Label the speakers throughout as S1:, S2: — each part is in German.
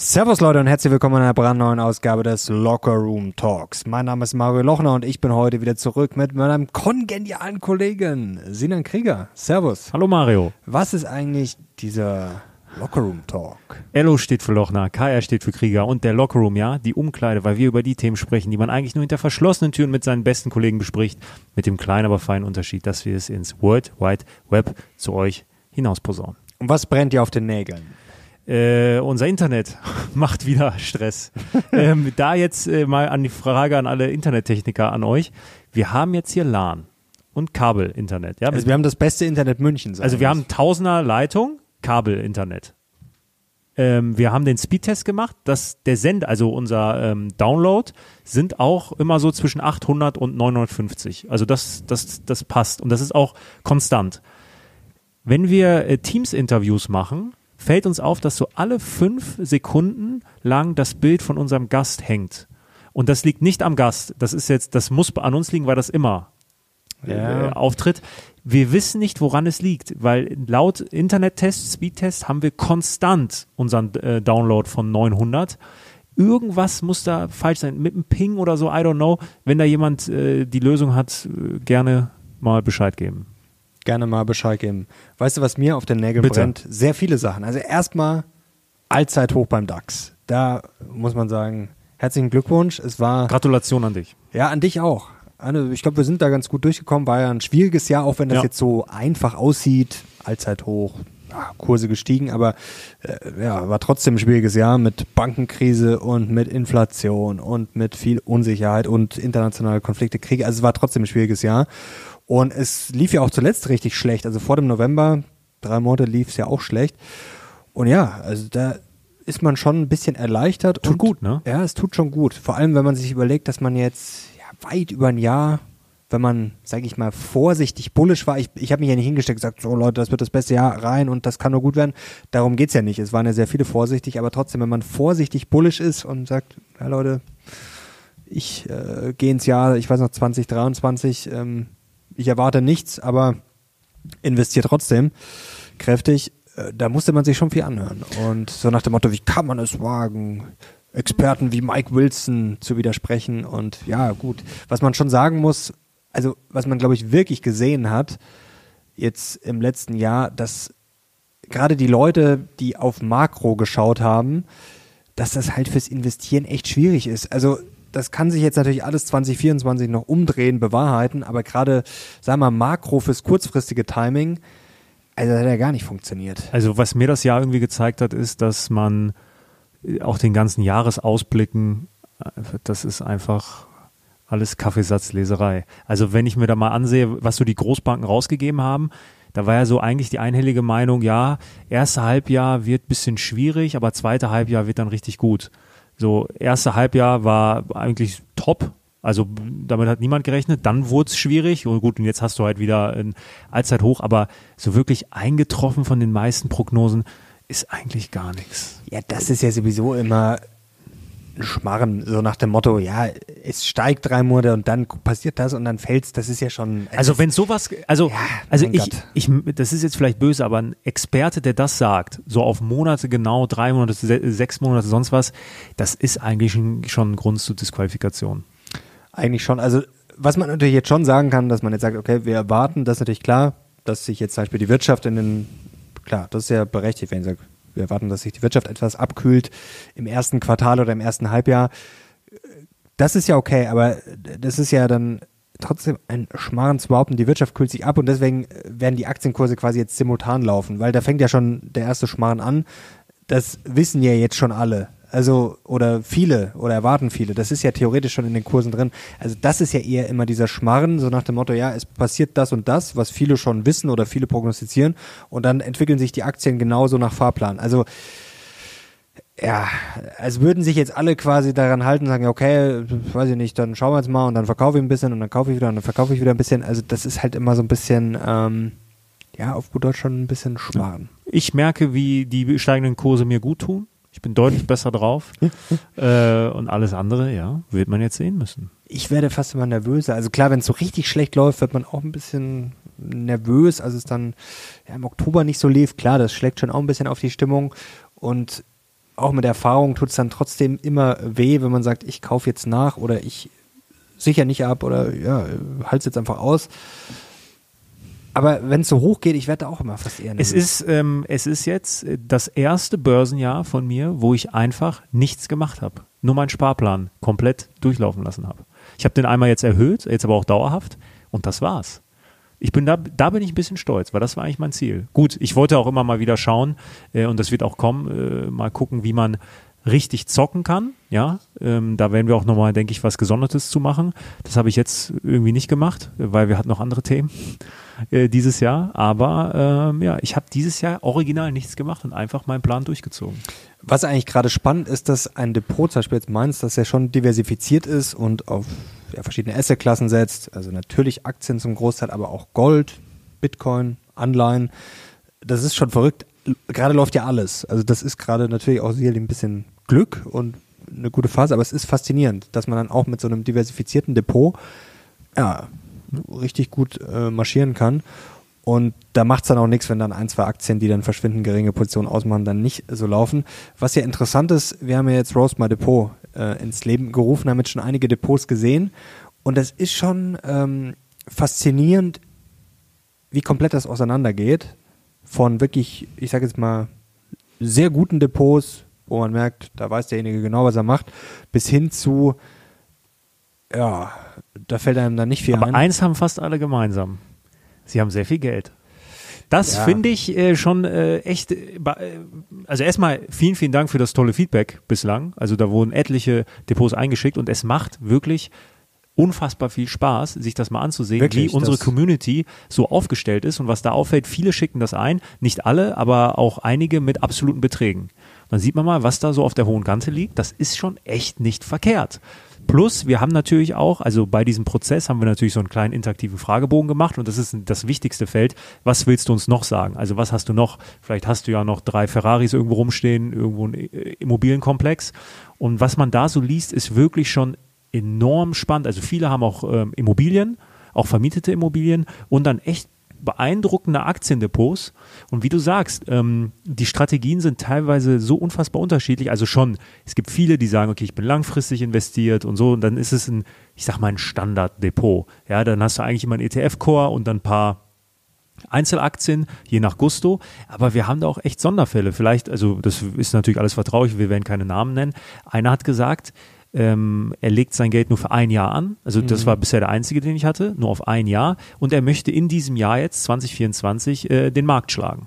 S1: Servus Leute und herzlich willkommen in einer brandneuen Ausgabe des Locker Room Talks. Mein Name ist Mario Lochner und ich bin heute wieder zurück mit meinem kongenialen Kollegen Sinan Krieger. Servus.
S2: Hallo Mario.
S1: Was ist eigentlich dieser Locker Room Talk?
S2: LO steht für Lochner, KR steht für Krieger und der Locker Room, ja, die Umkleide, weil wir über die Themen sprechen, die man eigentlich nur hinter verschlossenen Türen mit seinen besten Kollegen bespricht, mit dem kleinen, aber feinen Unterschied, dass wir es ins World Wide Web zu euch hinaus posaunen.
S1: Und was brennt dir auf den Nägeln?
S2: Äh, unser Internet macht wieder Stress. ähm, da jetzt äh, mal an die Frage an alle Internettechniker an euch. Wir haben jetzt hier LAN und Kabelinternet. Ja?
S1: Also wir haben das beste Internet Münchens.
S2: Also wir haben Tausender Leitung, Kabelinternet. Ähm, wir haben den Speedtest gemacht, dass der Send, also unser ähm, Download, sind auch immer so zwischen 800 und 950. Also das, das, das passt und das ist auch konstant. Wenn wir äh, Teams-Interviews machen, fällt uns auf, dass so alle fünf Sekunden lang das Bild von unserem Gast hängt. Und das liegt nicht am Gast. Das ist jetzt, das muss an uns liegen, weil das immer
S1: Ja.
S2: äh, auftritt. Wir wissen nicht, woran es liegt, weil laut Internettest, Speedtest haben wir konstant unseren äh, Download von 900. Irgendwas muss da falsch sein, mit einem Ping oder so, I don't know. Wenn da jemand äh, die Lösung hat, äh, gerne mal Bescheid geben.
S1: Gerne mal Bescheid geben. Weißt du, was mir auf den Nägeln
S2: Bitte.
S1: brennt? Sehr viele Sachen. Also erstmal Allzeithoch beim DAX. Da muss man sagen, herzlichen Glückwunsch. Es war
S2: Gratulation an dich.
S1: Ja, an dich auch. Anne, ich glaube, wir sind da ganz gut durchgekommen. War ja ein schwieriges Jahr, auch wenn das
S2: Ja.
S1: jetzt so einfach aussieht. Allzeit hoch, ja, Kurse gestiegen, aber äh, ja, war trotzdem ein schwieriges Jahr mit Bankenkrise und mit Inflation und mit viel Unsicherheit und internationale Konflikte, Kriege. Also es war trotzdem ein schwieriges Jahr. Und es lief ja auch zuletzt richtig schlecht. Also vor dem November, drei Monate lief es ja auch schlecht. Und ja, also da ist man schon ein bisschen erleichtert.
S2: Tut
S1: und,
S2: gut, ne?
S1: Ja, es tut schon gut. Vor allem, wenn man sich überlegt, dass man jetzt ja, weit über ein Jahr, wenn man, sage ich mal, vorsichtig bullisch war. Ich, ich habe mich ja nicht hingestellt und gesagt, so Leute, das wird das beste Jahr rein und das kann nur gut werden. Darum geht's ja nicht. Es waren ja sehr viele vorsichtig, aber trotzdem, wenn man vorsichtig bullisch ist und sagt, ja Leute, ich äh, gehe ins Jahr, ich weiß noch, 2023, ähm, ich erwarte nichts, aber investiere trotzdem kräftig, äh, da musste man sich schon viel anhören. Und so nach dem Motto, wie kann man es wagen, Experten wie Mike Wilson zu widersprechen? Und ja, gut, was man schon sagen muss, also was man, glaube ich, wirklich gesehen hat, jetzt im letzten Jahr, dass gerade die Leute, die auf Makro geschaut haben, dass das halt fürs Investieren echt schwierig ist. Also das kann sich jetzt natürlich alles 2024 noch umdrehen, bewahrheiten, aber gerade, sagen wir mal, Makro fürs kurzfristige Timing, also das hat ja gar nicht funktioniert.
S2: Also was mir das Jahr irgendwie gezeigt hat, ist, dass man äh, auch den ganzen Jahresausblicken, äh, das ist einfach alles Kaffeesatzleserei. Also wenn ich mir da mal ansehe, was so die Großbanken rausgegeben haben, da war ja so eigentlich die einhellige Meinung, ja, erste Halbjahr wird bisschen schwierig, aber zweite Halbjahr wird dann richtig gut. So, erste Halbjahr war eigentlich top. Also damit hat niemand gerechnet. Dann wurde es schwierig. Und gut, und jetzt hast du halt wieder ein Allzeithoch. Aber so wirklich eingetroffen von den meisten Prognosen ist eigentlich gar nichts.
S1: Ja, das ist ja sowieso immer Schmarren, so nach dem Motto, ja, es steigt drei Monate und dann passiert das und dann fällt's, das ist ja schon.
S2: Also wenn sowas, also,
S1: Ja,
S2: also ich,
S1: Gott.
S2: ich, das ist jetzt vielleicht böse, aber ein Experte, der das sagt, so auf Monate genau, drei Monate, se sechs Monate, sonst was, das ist eigentlich schon, schon ein Grund zur Disqualifikation.
S1: Eigentlich schon. Also, was man natürlich jetzt schon sagen kann, dass man jetzt sagt, okay, wir erwarten, das ist natürlich klar, dass sich jetzt zum Beispiel die Wirtschaft in den, klar, das ist ja berechtigt, wenn ich sage, wir erwarten, dass sich die Wirtschaft etwas abkühlt im ersten Quartal oder im ersten Halbjahr. Das ist ja okay, aber das ist ja dann trotzdem ein Schmarrn zu behaupten, die Wirtschaft kühlt sich ab und deswegen werden die Aktienkurse quasi jetzt simultan laufen, weil da fängt ja schon der erste Schmarrn an. Das wissen ja jetzt schon alle. Also, oder viele, oder erwarten viele. Das ist ja theoretisch schon in den Kursen drin. Also, das ist ja eher immer dieser Schmarren, so nach dem Motto, ja, es passiert das und das, was viele schon wissen oder viele prognostizieren. Und dann entwickeln sich die Aktien genauso nach Fahrplan. Also, ja, als würden sich jetzt alle quasi daran halten und sagen, okay, weiß ich nicht, dann schauen wir jetzt mal und dann verkaufe ich ein bisschen und dann kaufe ich wieder und dann verkaufe ich wieder ein bisschen. Also, das ist halt immer so ein bisschen, ähm, ja, auf gut Deutsch schon ein bisschen Schmarren.
S2: Ich merke, wie die steigenden Kurse mir gut tun. Ich bin deutlich besser drauf. äh, und alles andere, ja, wird man jetzt sehen müssen.
S1: Ich werde fast immer nervöser. Also klar, wenn es so richtig schlecht läuft, wird man auch ein bisschen nervös. Also es dann ja, im Oktober nicht so lief, klar, das schlägt schon auch ein bisschen auf die Stimmung. Und auch mit Erfahrung tut es dann trotzdem immer weh, wenn man sagt, ich kaufe jetzt nach oder ich sicher nicht ab oder ja, halte es jetzt einfach aus. Aber wenn es so hoch geht, ich werde auch immer fast eher
S2: Es ist, ähm, es ist jetzt das erste Börsenjahr von mir, wo ich einfach nichts gemacht habe. Nur meinen Sparplan komplett durchlaufen lassen habe. Ich habe den einmal jetzt erhöht, jetzt aber auch dauerhaft und das war's. Ich bin da, da bin ich ein bisschen stolz, weil das war eigentlich mein Ziel. Gut, ich wollte auch immer mal wieder schauen äh, und das wird auch kommen, äh, mal gucken, wie man richtig zocken kann. Ja, ähm, da werden wir auch nochmal, denke ich, was Gesondertes zu machen. Das habe ich jetzt irgendwie nicht gemacht, weil wir hatten noch andere Themen äh, dieses Jahr. Aber ähm, ja, ich habe dieses Jahr original nichts gemacht und einfach meinen Plan durchgezogen.
S1: Was eigentlich gerade spannend ist, dass ein Depot, zum Beispiel jetzt meins, das ja schon diversifiziert ist und auf ja, verschiedene Assetklassen setzt. Also natürlich Aktien zum Großteil, aber auch Gold, Bitcoin, Anleihen. Das ist schon verrückt. Gerade läuft ja alles. Also das ist gerade natürlich auch sicherlich ein bisschen Glück und eine gute Phase, aber es ist faszinierend, dass man dann auch mit so einem diversifizierten Depot ja, richtig gut äh, marschieren kann. Und da macht es dann auch nichts, wenn dann ein, zwei Aktien, die dann verschwinden geringe Positionen ausmachen, dann nicht so laufen. Was ja interessant ist, wir haben ja jetzt Rose My Depot äh, ins Leben gerufen, haben jetzt schon einige Depots gesehen. Und das ist schon ähm, faszinierend, wie komplett das auseinandergeht. Von wirklich, ich sage jetzt mal, sehr guten Depots, wo man merkt, da weiß derjenige genau, was er macht, bis hin zu, ja, da fällt einem dann nicht viel
S2: Aber
S1: ein.
S2: eins haben fast alle gemeinsam. Sie haben sehr viel Geld. Das
S1: Ja.
S2: finde ich äh, schon äh, echt. Äh, äh, also erstmal vielen, vielen Dank für das tolle Feedback bislang. Also da wurden etliche Depots eingeschickt und es macht wirklich unfassbar viel Spaß, sich das mal anzusehen,
S1: Wirklich,
S2: wie unsere Community so aufgestellt ist und was da auffällt. Viele schicken das ein, nicht alle, aber auch einige mit absoluten Beträgen. Dann sieht man mal, was da so auf der hohen Kante liegt. Das ist schon echt nicht verkehrt. Plus, wir haben natürlich auch, also bei diesem Prozess haben wir natürlich so einen kleinen interaktiven Fragebogen gemacht und das ist das wichtigste Feld. Was willst du uns noch sagen? Also was hast du noch? Vielleicht hast du ja noch drei Ferraris irgendwo rumstehen, irgendwo ein äh, Immobilienkomplex. Und was man da so liest, ist wirklich schon enorm spannend. Also viele haben auch ähm, Immobilien, auch vermietete Immobilien und dann echt beeindruckende Aktiendepots. Und wie du sagst, ähm, die Strategien sind teilweise so unfassbar unterschiedlich. Also schon, es gibt viele, die sagen, okay, ich bin langfristig investiert und so. Und dann ist es ein, ich sag mal, ein Standarddepot. Ja, dann hast du eigentlich immer einen ETF-Core und dann ein paar Einzelaktien, je nach Gusto. Aber wir haben da auch echt Sonderfälle. Vielleicht, also das ist natürlich alles vertraulich, wir werden keine Namen nennen. Einer hat gesagt, ähm, er legt sein Geld nur für ein Jahr an. Also das war bisher der einzige, den ich hatte, nur auf ein Jahr. Und er möchte in diesem Jahr jetzt, 2024, äh, den Markt schlagen.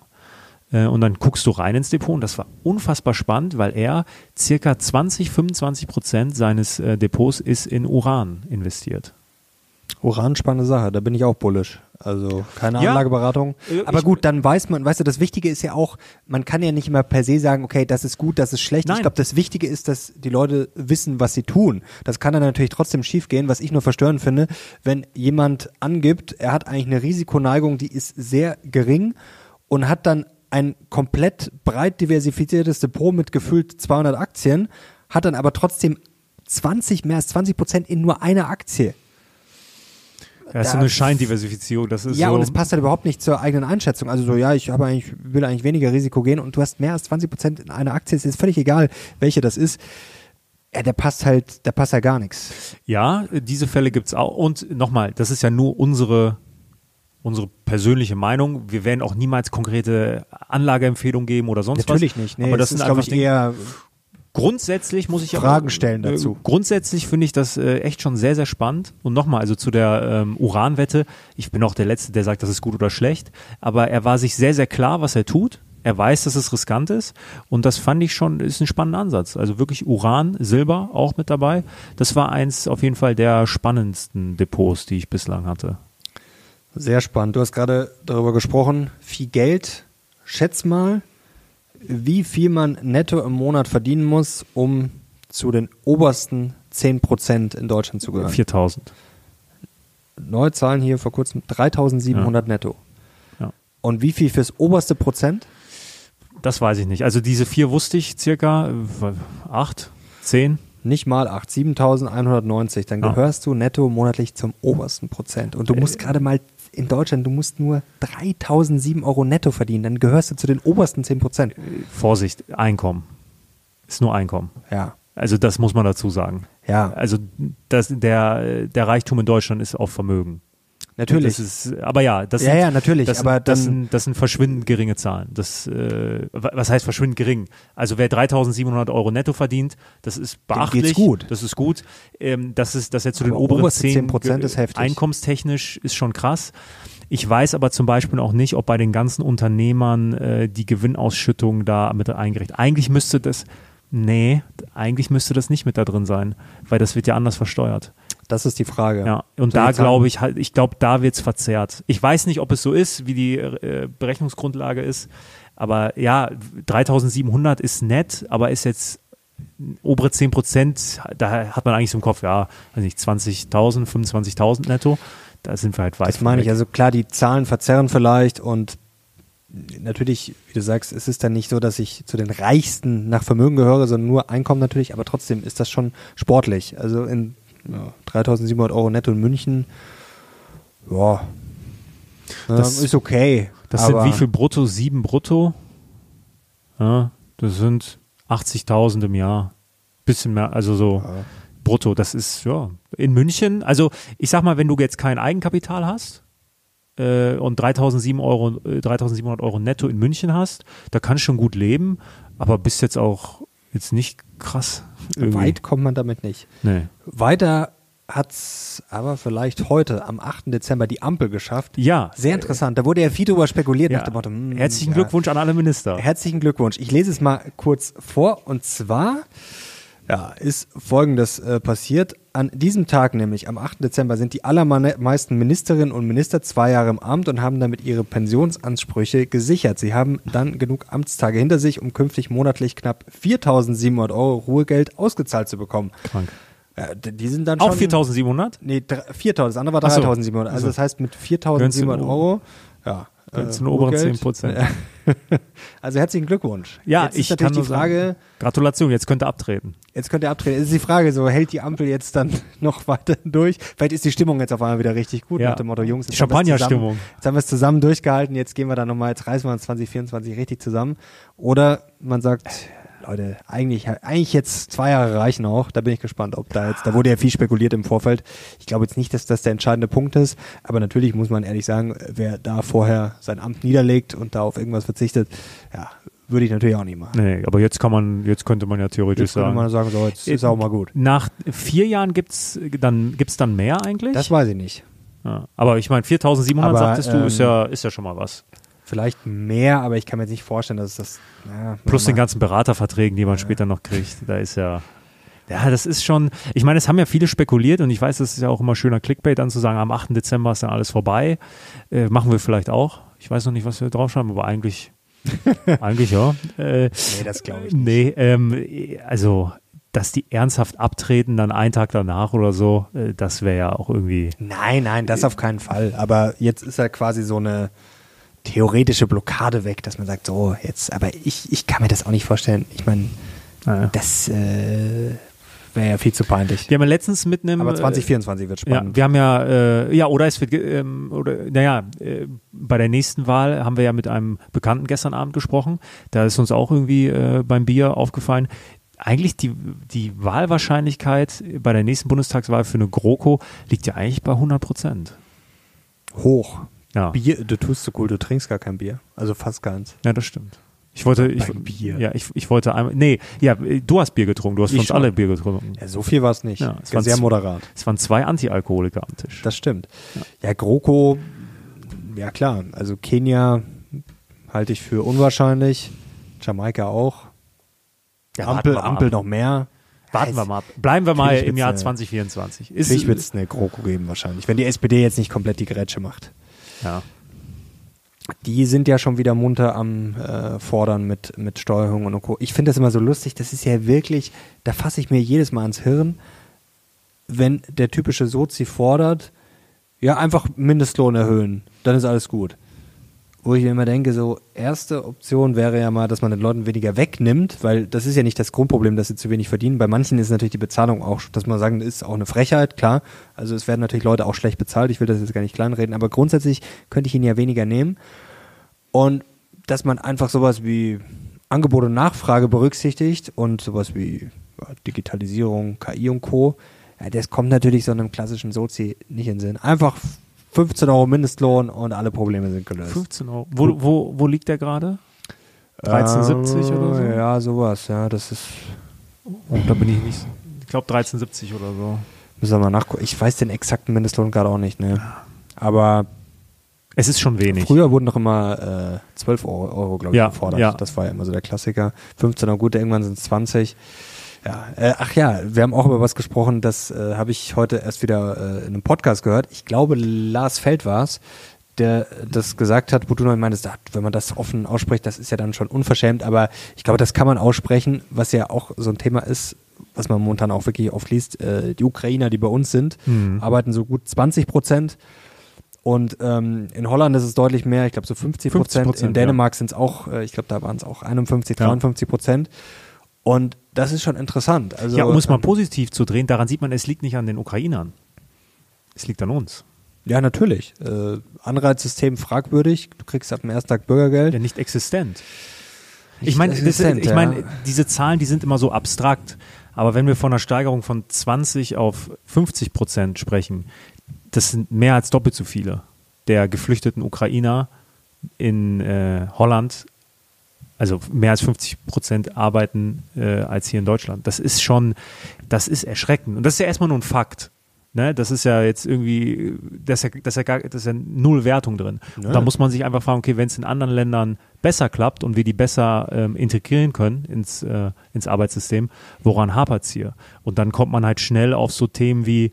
S2: Äh, und dann guckst du rein ins Depot und das war unfassbar spannend, weil er circa 20, 25 Prozent seines äh, Depots ist in Uran investiert.
S1: Uran, spannende Sache, da bin ich auch bullisch. Also keine
S2: Ja.
S1: Anlageberatung.
S2: Äh,
S1: Aber
S2: ich-
S1: gut, dann weiß man, weißt du, das Wichtige ist ja auch, man kann ja nicht immer per se sagen, okay, das ist gut, das ist schlecht.
S2: Nein.
S1: Ich glaube, das Wichtige ist, dass die Leute wissen, was sie tun. Das kann dann natürlich trotzdem schiefgehen, was ich nur verstörend finde, wenn jemand angibt, er hat eigentlich eine Risikoneigung, die ist sehr gering und hat dann ein komplett breit diversifiziertes Depot mit gefühlt 200 Aktien, hat dann aber trotzdem 20, mehr als 20 Prozent in nur einer Aktie.
S2: Das ist so eine Scheindiversifizierung. Das ist
S1: Ja,
S2: so,
S1: und es passt halt überhaupt nicht zur eigenen Einschätzung. Also so, ja, ich habe eigentlich, will eigentlich weniger Risiko gehen und du hast mehr als 20 Prozent in einer Aktie, es ist völlig egal, welche das ist. Ja, der passt halt, der passt ja gar nichts.
S2: Ja, diese Fälle gibt's auch. Und nochmal, das ist ja nur unsere, unsere persönliche Meinung. Wir werden auch niemals konkrete Anlageempfehlungen geben oder sonst
S1: Natürlich
S2: was.
S1: nicht. Nee,
S2: Aber das sind
S1: ist, glaube ich,
S2: Dinge,
S1: eher,
S2: Grundsätzlich muss ich
S1: Fragen stellen dazu.
S2: Äh, grundsätzlich finde ich das äh, echt schon sehr, sehr spannend. Und nochmal, also zu der ähm, Uranwette, ich bin auch der Letzte, der sagt, das ist gut oder schlecht, aber er war sich sehr, sehr klar, was er tut. Er weiß, dass es riskant ist und das fand ich schon, ist ein spannender Ansatz. Also wirklich Uran, Silber auch mit dabei. Das war eins auf jeden Fall der spannendsten Depots, die ich bislang hatte.
S1: sehr spannend. Du hast gerade darüber gesprochen, viel Geld. Schätz mal, wie viel man netto im Monat verdienen muss, um zu den obersten 10 Prozent in Deutschland zu gehören.
S2: 4000.
S1: Neue Zahlen hier vor kurzem, 3700 netto.
S2: Ja.
S1: Und wie viel fürs oberste Prozent?
S2: Das weiß ich nicht. Also diese vier wusste ich circa, äh, acht, zehn.
S1: Nicht mal 8, 7190. Dann
S2: Ah.
S1: gehörst du netto monatlich zum obersten Prozent. Und du musst gerade mal in Deutschland, du musst nur 3007 Euro netto verdienen. Dann gehörst du zu den obersten 10 Prozent.
S2: Vorsicht, Einkommen. ist nur Einkommen.
S1: Ja.
S2: Also das muss man dazu sagen.
S1: Ja,
S2: Also das, der, der Reichtum in Deutschland ist auf Vermögen.
S1: Natürlich.
S2: Das ist, aber ja, das
S1: ja,
S2: sind,
S1: ja, natürlich.
S2: das,
S1: aber
S2: das, sind, das sind verschwindend geringe Zahlen. Das, äh, wa- was heißt verschwindend gering? Also wer 3.700 Euro netto verdient, das ist beachtlich.
S1: geht's gut.
S2: Das ist gut. Ähm, das ist, das jetzt zu den
S1: Aber
S2: oberen
S1: oberste
S2: 10
S1: 10% ist heftig.
S2: Einkommenstechnisch ist schon krass. Ich weiß aber zum Beispiel auch nicht, ob bei den ganzen Unternehmern äh, die Gewinnausschüttung da mit eingerechnet. Eigentlich müsste das, nee, eigentlich müsste das nicht mit da drin sein, weil das wird ja anders versteuert.
S1: Das ist die Frage.
S2: Ja, und
S1: ich
S2: da glaube ich halt, ich glaube, da wird's verzerrt. Ich weiß nicht, ob es so ist, wie die äh, Berechnungsgrundlage ist, aber ja, 3700 ist nett, aber ist jetzt obere 10 Prozent, da hat man eigentlich so im Kopf, ja, weiß nicht, 20.000, 25.000 netto, da sind wir halt weit
S1: Das meine ich. Also klar, die Zahlen verzerren vielleicht und natürlich, wie du sagst, es ist dann nicht so, dass ich zu den Reichsten nach Vermögen gehöre, sondern nur Einkommen natürlich, aber trotzdem ist das schon sportlich. Also in ja, 3700 Euro netto in München, ja,
S2: Das-
S1: ähm, ist okay.
S2: Das sind wie viel brutto? Sieben brutto? Ja, das sind 80.000 im Jahr. Bisschen mehr, also so
S1: Ja.
S2: brutto. Das ist, ja, in München, also ich sag mal, wenn du jetzt kein Eigenkapital hast äh, und 3.700 Euro, äh, 3.700 Euro netto in München hast, da kannst du schon gut leben, aber bist jetzt auch jetzt nicht krass. Irgendwie.
S1: Weit kommt man damit nicht.
S2: Nee.
S1: Weiter hat's aber vielleicht heute am 8. Dezember die Ampel geschafft.
S2: Ja.
S1: Sehr interessant. Da wurde ja viel drüber spekuliert
S2: Ja.
S1: nach dem Motto. hm,
S2: Herzlichen
S1: ja.
S2: Glückwunsch an alle Minister.
S1: Herzlichen Glückwunsch. Ich lese es mal kurz vor. Und zwar ja, ist Folgendes äh, passiert. An diesem Tag, nämlich am 8. Dezember, sind die allermeisten Ministerinnen und Minister zwei Jahre im Amt und haben damit ihre Pensionsansprüche gesichert. Sie haben dann genug Amtstage hinter sich, um künftig monatlich knapp 4.700 Euro Ruhegeld ausgezahlt zu bekommen.
S2: Krank.
S1: Ja, die sind dann
S2: Auch
S1: schon
S2: 4.700?
S1: Nee, dr- 4.000. Das andere war
S2: Ach so.
S1: 3.700. Also das heißt mit
S2: Gönnst
S1: 4.700
S2: du-
S1: Euro. Ja.
S2: Gönnst du den oberen
S1: Ruhegeld.
S2: 10%.
S1: Also herzlichen Glückwunsch.
S2: Ja,
S1: jetzt ist
S2: ich
S1: natürlich
S2: kann nur
S1: die Frage,
S2: sagen, Gratulation, jetzt könnt ihr abtreten.
S1: jetzt könnt ihr abtreten. Jetzt ist die Frage, so hält die Ampel jetzt dann noch weiter durch? Vielleicht ist die Stimmung jetzt auf einmal wieder richtig gut
S2: Ja.
S1: nach dem Motto, Jungs,
S2: Die
S1: jetzt es
S2: Champagnerstimmung.
S1: Jetzt haben wir es zusammen durchgehalten, jetzt gehen wir dann nochmal, jetzt reißen wir uns 2024 richtig zusammen. Oder man sagt, Leute, eigentlich, eigentlich jetzt zwei Jahre reichen auch. Da bin ich gespannt, ob da jetzt, da wurde ja viel spekuliert im Vorfeld. Ich glaube jetzt nicht, dass das der entscheidende Punkt ist, aber natürlich muss man ehrlich sagen, wer da vorher sein Amt niederlegt und da auf irgendwas verzichtet, ja, würde ich natürlich auch nicht machen.
S2: Nee, aber jetzt kann man, jetzt könnte man ja theoretisch
S1: Jetzt könnte
S2: sagen.
S1: man sagen, so, jetzt ist auch mal gut.
S2: Nach vier Jahren gibt's dann, gibt's dann mehr eigentlich?
S1: Das weiß ich nicht.
S2: ja. Aber ich meine, 4.700
S1: Aber,
S2: sagtest du, ist
S1: ähm,
S2: ja, ist ja schon mal was.
S1: Vielleicht mehr, aber ich kann mir jetzt nicht vorstellen, dass es das. Ja,
S2: Plus den ganzen Beraterverträgen, die man später noch kriegt. Da ist ja, ja, das ist schon, ich meine, es haben ja viele spekuliert und ich weiß, das ist ja auch immer schöner Clickbait dann zu sagen, am 8. Dezember ist dann alles vorbei. Äh, machen wir vielleicht auch. Ich weiß noch nicht, was wir draufschreiben, aber eigentlich, eigentlich ja. Äh,
S1: Nee, das glaube ich nicht.
S2: Nee, ähm, also, dass die ernsthaft abtreten, dann einen Tag danach oder so, äh, das wäre ja auch irgendwie.
S1: Nein, nein, das auf keinen Fall. Aber jetzt ist ja quasi so eine theoretische Blockade weg, dass man sagt, so, jetzt, aber ich, ich kann mir das auch nicht vorstellen. Ich meine,
S2: Naja.
S1: das äh, wäre ja viel zu peinlich.
S2: Wir haben ja letztens mit einem.
S1: Aber
S2: äh,
S1: 2024 wird
S2: Ja,
S1: spannend.
S2: wir haben ja, äh, ja, oder es wird, ähm, oder, naja, äh, bei der nächsten Wahl haben wir ja mit einem Bekannten gestern Abend gesprochen. Da ist uns auch irgendwie äh, beim Bier aufgefallen. Eigentlich die, die Wahlwahrscheinlichkeit bei der nächsten Bundestagswahl für eine GroKo liegt ja eigentlich bei 100 Prozent.
S1: Hoch.
S2: Ja.
S1: Bier, du tust so cool, du trinkst gar kein Bier. Also fast keins.
S2: ja, das stimmt. Ich wollte, ich,
S1: Bier.
S2: ja, ich, ich wollte einmal, nee, ja, du hast Bier getrunken, du hast für
S1: Ich
S2: uns
S1: schon.
S2: alle Bier getrunken.
S1: Ja, so viel war es nicht.
S2: Ja, es waren
S1: Sehr moderat.
S2: Es waren zwei Antialkoholiker am Tisch.
S1: Das stimmt. Ja, GroKo, ja klar. Also Kenia halte ich für unwahrscheinlich. Jamaika auch.
S2: Ja,
S1: Ampel, Ampel
S2: ab.
S1: noch mehr.
S2: Warten wir mal ab. Bleiben wir mal im Jahr
S1: eine-
S2: 2024. Ist,
S1: Natürlich wird es eine GroKo geben wahrscheinlich, wenn die SPD jetzt nicht komplett die Grätsche macht.
S2: Ja.
S1: Die sind ja schon wieder munter am äh, Fordern mit, mit Steuerung und Co. Ich finde das immer so lustig, das ist ja wirklich, da fasse ich mir jedes Mal ans Hirn, wenn der typische Sozi fordert, ja, einfach Mindestlohn erhöhen, dann ist alles gut. Wo ich mir immer denke, so, erste Option wäre ja mal, dass man den Leuten weniger wegnimmt, weil das ist ja nicht das Grundproblem, dass sie zu wenig verdienen. Bei manchen ist natürlich die Bezahlung auch, dass man sagen, ist auch eine Frechheit, klar. Also es werden natürlich Leute auch schlecht bezahlt, ich will das jetzt gar nicht kleinreden, aber grundsätzlich könnte ich ihnen ja weniger nehmen. Und dass man einfach sowas wie Angebot und Nachfrage berücksichtigt und sowas wie Digitalisierung, KI und Co., ja, das kommt natürlich so einem klassischen Sozi nicht in den Sinn. Einfach 15 Euro Mindestlohn und alle Probleme sind gelöst.
S2: 15 Euro. Wo, wo, wo liegt der gerade? 13,70
S1: Äh,
S2: oder so?
S1: Ja, sowas, ja, das ist,
S2: Oh, da bin ich nicht. Ich glaube 13,70 oder so.
S1: müssen wir mal nachgucken. Ich weiß den exakten Mindestlohn gerade auch nicht, ne. Aber
S2: Es ist schon wenig.
S1: früher wurden noch immer äh, 12 Euro, Euro glaube ich,
S2: Ja,
S1: gefordert.
S2: ja.
S1: Das war ja immer so der Klassiker. 15 Euro gut, irgendwann sind es 20. Ja, äh, ach ja, wir haben auch über was gesprochen, das äh, habe ich heute erst wieder äh, in einem Podcast gehört. Ich glaube, Lars Feld war es, der das gesagt hat, wo du noch meintest, ah, wenn man das offen ausspricht, das ist ja dann schon unverschämt, aber ich glaube, das kann man aussprechen, was ja auch so ein Thema ist, was man momentan auch wirklich oft liest. Äh, die Ukrainer, die bei uns sind,
S2: Mhm.
S1: arbeiten so gut 20 Prozent. Und ähm, in Holland ist es deutlich mehr, ich glaube so 50 Prozent.
S2: 50%,
S1: In Dänemark sind es auch, äh, ich glaube, da waren es auch 51,
S2: Ja.
S1: 53 Prozent. Und das ist schon interessant. Also,
S2: ja, um es mal
S1: ähm,
S2: positiv zu drehen, daran sieht man, es liegt nicht an den Ukrainern. Es liegt an uns.
S1: Ja, natürlich. Äh, Anreizsystem fragwürdig. Du kriegst ab dem ersten Tag Bürgergeld.
S2: Ja, nicht existent. Ich meine, ich meine, diese Zahlen, die sind immer so abstrakt. Aber wenn wir von einer Steigerung von 20 auf 50 Prozent sprechen, das sind mehr als doppelt so viele der geflüchteten Ukrainer in äh, Holland. Also mehr als 50 Prozent arbeiten äh, als hier in Deutschland. Das ist schon, das ist erschreckend. Und das ist ja erstmal nur ein Fakt. Ne? Das ist ja jetzt irgendwie, das ist ja, das ist ja, gar, das ist ja null Wertung drin. Und
S1: Ja.
S2: da muss man sich einfach fragen, okay, wenn es in anderen Ländern besser klappt und wir die besser ähm, integrieren können ins, äh, ins Arbeitssystem, woran hapert es hier? Und dann kommt man halt schnell auf so Themen wie,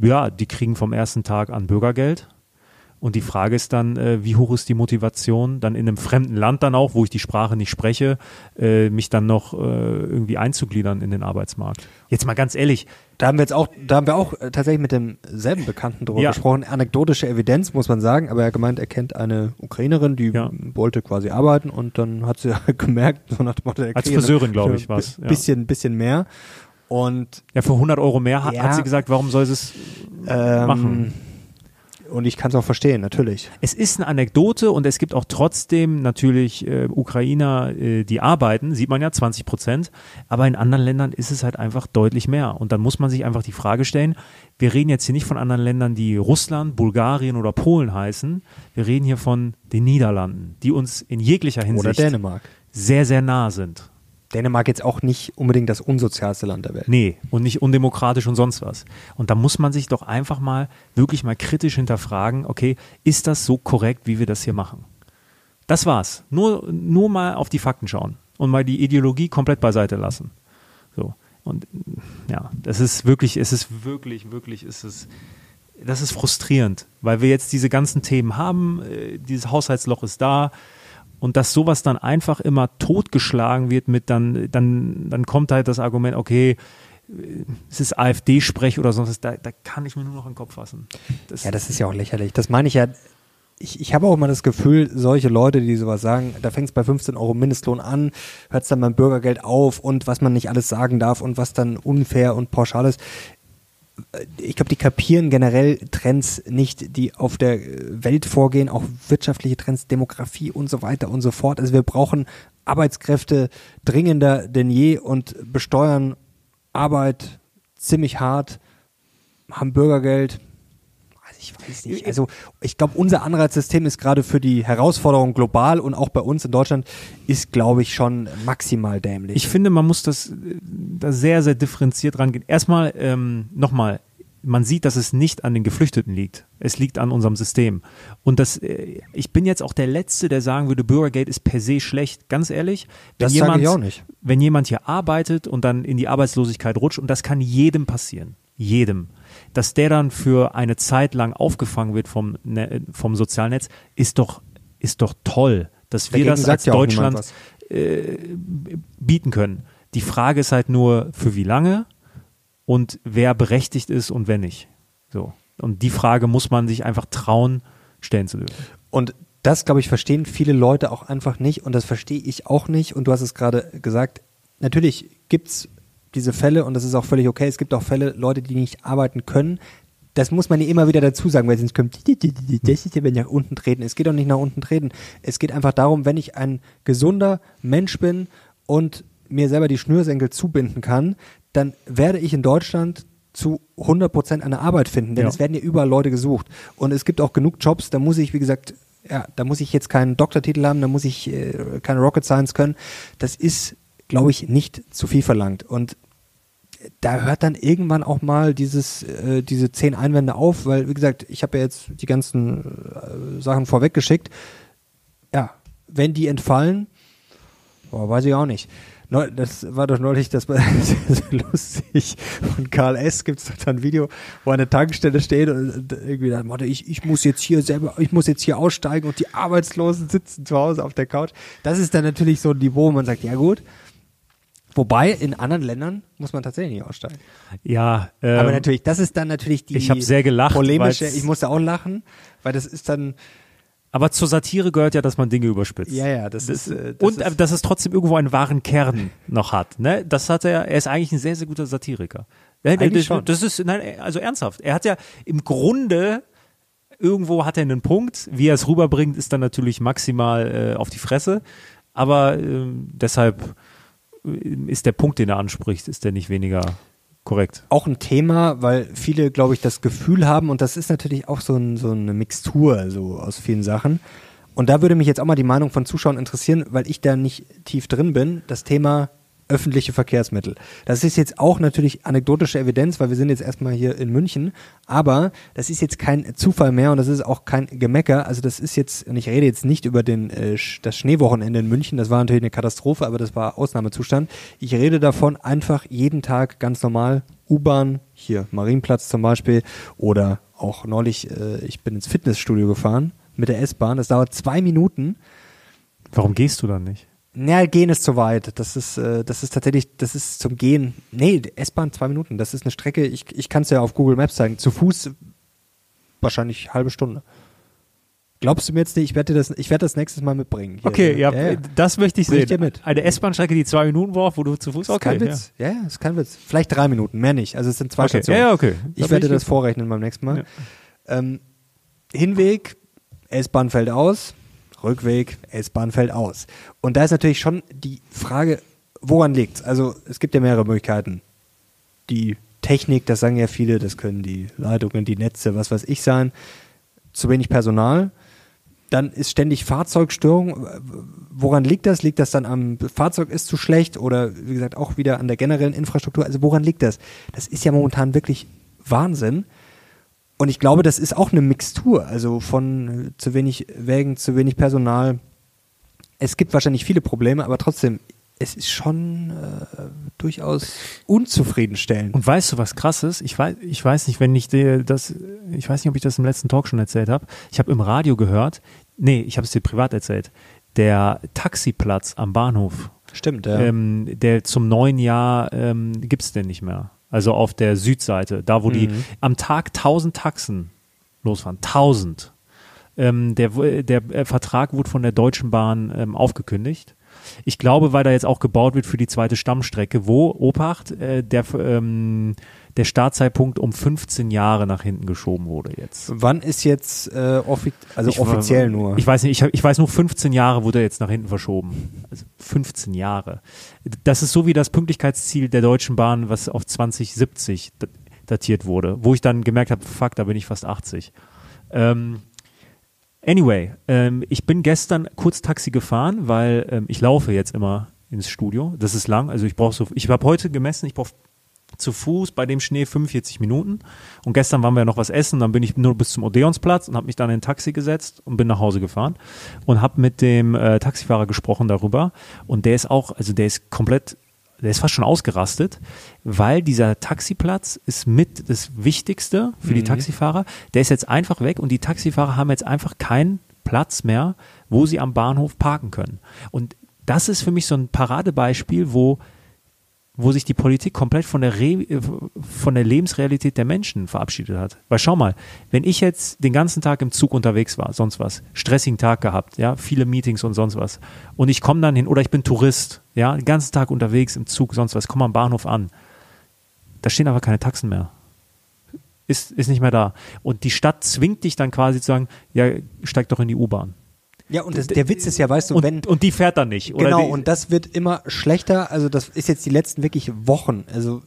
S2: ja, die kriegen vom ersten Tag an Bürgergeld. Und die Frage ist dann, äh, wie hoch ist die Motivation, dann in einem fremden Land dann auch, wo ich die Sprache nicht spreche, äh, mich dann noch äh, irgendwie einzugliedern in den Arbeitsmarkt. Jetzt mal ganz ehrlich,
S1: Da haben wir jetzt auch, da haben wir auch äh, tatsächlich mit demselben Bekannten drüber
S2: Ja.
S1: gesprochen. Anekdotische Evidenz, muss man sagen, aber er gemeint, er kennt eine Ukrainerin, die
S2: Ja.
S1: wollte quasi arbeiten und dann hat sie gemerkt, so nach dem Motto,
S2: Als Friseurin, glaube ich, was,
S1: ein
S2: ja.
S1: Bisschen, bisschen mehr. Und
S2: ja, für 100 Euro mehr hat,
S1: Ja.
S2: hat sie gesagt, warum soll sie es
S1: ähm,
S2: machen?
S1: Und ich kann es auch verstehen, natürlich.
S2: Es ist eine Anekdote und es gibt auch trotzdem natürlich äh, Ukrainer, äh, die arbeiten, sieht man ja 20 Prozent, aber in anderen Ländern ist es halt einfach deutlich mehr. Und dann muss man sich einfach die Frage stellen, wir reden jetzt hier nicht von anderen Ländern, die Russland, Bulgarien oder Polen heißen, wir reden hier von den Niederlanden, die uns in jeglicher
S1: Oder
S2: Hinsicht
S1: Dänemark.
S2: sehr, sehr nah sind.
S1: Dänemark jetzt auch nicht unbedingt das unsozialste Land der Welt.
S2: Nee, und nicht undemokratisch und sonst was. Und da muss man sich doch einfach mal wirklich mal kritisch hinterfragen, okay, ist das so korrekt, wie wir das hier machen? Das war's. Nur, nur mal auf die Fakten schauen und mal die Ideologie komplett beiseite lassen. So. Und ja, das ist wirklich, es ist wirklich, wirklich, ist es, das ist frustrierend, weil wir jetzt diese ganzen Themen haben, äh, dieses Haushaltsloch ist da, und dass sowas dann einfach immer totgeschlagen wird mit dann, dann, dann kommt halt das Argument, okay, es ist AfD-Sprech oder sonst, was, da, da kann ich mir nur noch in den Kopf fassen. Das,
S1: Ja, das ist ja auch lächerlich. Das meine ich ja. Ich, ich habe auch immer das Gefühl, solche Leute, die sowas sagen, da fängt es bei 15 Euro Mindestlohn an, hört es dann beim Bürgergeld auf und was man nicht alles sagen darf und was dann unfair und pauschal ist. Ich glaube, die kapieren generell Trends nicht, die auf der Welt vorgehen, auch wirtschaftliche Trends, Demografie und so weiter und so fort. Also wir brauchen Arbeitskräfte dringender denn je und besteuern Arbeit ziemlich hart, haben Bürgergeld, ich weiß nicht. Also ich glaube, unser Anreizsystem ist gerade für die Herausforderung global und auch bei uns in Deutschland ist, glaube ich, schon maximal dämlich.
S2: Ich finde, man muss das äh, da sehr, sehr differenziert rangehen. Erstmal, ähm, nochmal, man sieht, dass es nicht an den Geflüchteten liegt. Es liegt an unserem System. Und das, äh, ich bin jetzt auch der Letzte, der sagen würde, Bürgergeld ist per se schlecht. Ganz ehrlich, wenn
S1: Das sage
S2: jemand,
S1: ich auch nicht.
S2: wenn jemand hier arbeitet und dann in die Arbeitslosigkeit rutscht, und das kann jedem passieren, jedem, dass der dann für eine Zeit lang aufgefangen wird vom, Ne- vom Sozialnetz, ist doch, ist doch toll, dass wir
S1: Dagegen
S2: das als
S1: ja
S2: Deutschland äh, bieten können. Die Frage ist halt nur, für wie lange und wer berechtigt ist und wer nicht. So. Und die Frage muss man sich einfach trauen, stellen zu dürfen.
S1: Und das, glaube ich, verstehen viele Leute auch einfach nicht und das verstehe ich auch nicht. Und du hast es gerade gesagt, natürlich gibt es diese Fälle und das ist auch völlig okay. Es gibt auch Fälle, Leute, die nicht arbeiten können. das muss man ja immer wieder dazu sagen, weil sonst kommt, wenn nach unten treten. Es geht doch nicht nach unten treten. Es geht einfach darum, wenn ich ein gesunder Mensch bin und mir selber die Schnürsenkel zubinden kann, dann werde ich in Deutschland zu 100 Prozent eine Arbeit finden, denn
S2: Ja.
S1: es werden ja überall Leute gesucht. Und es gibt auch genug Jobs, da muss ich, wie gesagt, ja, da muss ich jetzt keinen Doktortitel haben, da muss ich äh, keine Rocket Science können. Das ist, glaube ich, nicht zu viel verlangt. Und da hört dann irgendwann auch mal dieses, äh, diese zehn Einwände auf, weil, wie gesagt, ich habe ja jetzt die ganzen äh, Sachen vorweggeschickt. Ja, wenn die entfallen, boah, weiß ich auch nicht. Neu, das war doch neulich, das war so lustig. Von Karl S. gibt es da ein Video, wo der Tankstelle steht und und irgendwie dann Motto, ich, ich muss jetzt hier selber, ich muss jetzt hier aussteigen und die Arbeitslosen sitzen zu Hause auf der Couch. Das ist dann natürlich so ein Niveau, wo man sagt, ja gut. Wobei in anderen Ländern muss man tatsächlich nicht aussteigen.
S2: Ja, ähm,
S1: Aber natürlich, das ist dann natürlich die
S2: ich sehr gelacht,
S1: polemische. Ich musste auch lachen, weil das ist dann
S2: aber zur Satire gehört ja, dass man Dinge überspitzt.
S1: ja ja, das, ist äh, das
S2: und äh,
S1: ist,
S2: dass es trotzdem irgendwo einen wahren Kern noch hat. Ne? Das hat er, er ist eigentlich ein sehr, sehr guter Satiriker. Ja,
S1: Eigentlich
S2: das, das ist, nein, also ernsthaft. Er hat ja im Grunde, irgendwo hat er einen Punkt. Wie er es rüberbringt, ist dann natürlich maximal äh, auf die Fresse. Aber ähm, deshalb äh, ist der Punkt, den er anspricht, ist der nicht weniger korrekt.
S1: auch ein Thema, weil viele, glaube ich, das Gefühl haben, und das ist natürlich auch so, ein, so eine Mixtur so aus vielen Sachen. Und da würde mich jetzt auch mal die Meinung von Zuschauern interessieren, weil ich da nicht tief drin bin, das Thema öffentliche Verkehrsmittel. Das ist jetzt auch natürlich anekdotische Evidenz, weil wir sind jetzt erstmal hier in München, aber das ist jetzt kein Zufall mehr und das ist auch kein Gemecker. Also das ist jetzt, und ich rede jetzt nicht über den, äh, das Schneewochenende in München, das war natürlich eine Katastrophe, aber das war Ausnahmezustand. Ich rede davon einfach jeden Tag ganz normal U-Bahn, hier Marienplatz zum Beispiel, oder auch neulich, äh, ich bin ins Fitnessstudio gefahren mit der S-Bahn, das dauert zwei Minuten.
S2: Warum gehst du dann nicht?
S1: Ja, gehen ist zu weit. Das ist, äh, das ist tatsächlich, das ist zum Gehen. Nee, S-Bahn zwei Minuten. Das ist eine Strecke, ich, ich kann es ja auf Google Maps zeigen. Zu Fuß wahrscheinlich halbe Stunde. Glaubst du mir jetzt nicht? Ich werde das, ich werde das nächstes Mal mitbringen. Hier.
S2: Okay, ja,
S1: ja, ja.
S2: das möchte ich
S1: Bring ich
S2: sehen.
S1: mit.
S2: Eine S-Bahn-Strecke, die zwei Minuten braucht, wo du zu Fuß
S1: Ist
S2: okay,
S1: kein Witz. Ja, ja, ist kein Witz. Vielleicht drei Minuten, mehr nicht. Also es sind zwei
S2: Okay.
S1: Stationen.
S2: Ja, ja, okay. Da
S1: Ich werde
S2: ich
S1: das vorrechnen beim nächsten Mal. Ähm, Hinweg, S-Bahn fällt aus. Rückweg, S-Bahn fällt aus. Und da ist natürlich schon die Frage, woran liegt's? Also es gibt ja mehrere Möglichkeiten. Die Technik, das sagen ja viele, das können die Leitungen, die Netze, was weiß ich sein. Zu wenig Personal. Dann ist ständig Fahrzeugstörung. Woran liegt das? Liegt das dann am Fahrzeug ist zu schlecht oder wie gesagt auch wieder an der generellen Infrastruktur? Also woran liegt das? Das ist ja momentan wirklich Wahnsinn. Und ich glaube, das ist auch eine Mixtur, also von äh, zu wenig Wägen, zu wenig Personal. Es gibt wahrscheinlich viele Probleme, aber trotzdem, es ist schon äh, durchaus unzufriedenstellend.
S2: Und weißt du, was krass ist? Ich weiß, ich weiß nicht, wenn ich dir das, ich weiß nicht, ob ich das im letzten Talk schon erzählt habe. Ich habe im Radio gehört, nee, ich habe es dir privat erzählt, der Taxiplatz am Bahnhof,
S1: Stimmt, ja.
S2: ähm, der zum neuen Jahr ähm, gibt es denn nicht mehr. Also auf der Südseite, da wo die
S1: Mhm.
S2: am Tag 1000 Taxen losfahren. 1000. Ähm, der, der äh, Vertrag wurde von der Deutschen Bahn ähm, aufgekündigt. Ich glaube, weil da jetzt auch gebaut wird für die zweite Stammstrecke, wo, Obacht, äh, der, ähm, der Startzeitpunkt um 15 Jahre nach hinten geschoben wurde jetzt.
S1: Wann ist jetzt äh, offi also
S2: Ich-
S1: offiziell nur?
S2: Ich weiß nicht, ich, ich weiß nur, 15 Jahre wurde jetzt nach hinten verschoben. Also 15 Jahre. Das ist so wie das Pünktlichkeitsziel der Deutschen Bahn, was auf 2070 dat- datiert wurde, wo ich dann gemerkt habe, fuck, da bin ich fast 80. Ähm, anyway, ähm, ich bin gestern kurz Taxi gefahren, weil ähm, ich laufe jetzt immer ins Studio. Das ist lang, also ich brauche so, ich habe heute gemessen, ich brauche zu Fuß bei dem Schnee 45 Minuten. Und gestern waren wir ja noch was essen, dann bin ich nur bis zum Odeonsplatz und habe mich dann in ein Taxi gesetzt und bin nach Hause gefahren und habe mit dem äh, Taxifahrer gesprochen darüber. Und der ist auch, also der ist komplett, der ist fast schon ausgerastet, weil dieser Taxiplatz ist mit das Wichtigste für die Taxifahrer. Der ist jetzt einfach weg und die Taxifahrer haben jetzt einfach keinen Platz mehr, wo sie am Bahnhof parken können. Und das ist für mich so ein Paradebeispiel, wo wo sich die Politik komplett von der, Re äh, von der Lebensrealität der Menschen verabschiedet hat. Weil schau mal, wenn ich jetzt den ganzen Tag im Zug unterwegs war, sonst was, stressigen Tag gehabt, ja, viele Meetings und sonst was, und ich komme dann hin, oder ich bin Tourist, ja, den ganzen Tag unterwegs im Zug, sonst was, komme am Bahnhof an, da stehen aber keine Taxen mehr. ist, ist nicht mehr da. Und die Stadt zwingt dich dann quasi zu sagen, ja, steig doch in die U-Bahn.
S1: Ja, und das, der Witz ist ja, weißt du,
S2: Und,
S1: wenn.
S2: und die fährt dann nicht. Oder
S1: Genau,
S2: die,
S1: und das wird immer schlechter. Also, das ist jetzt die letzten wirklich Wochen. Also,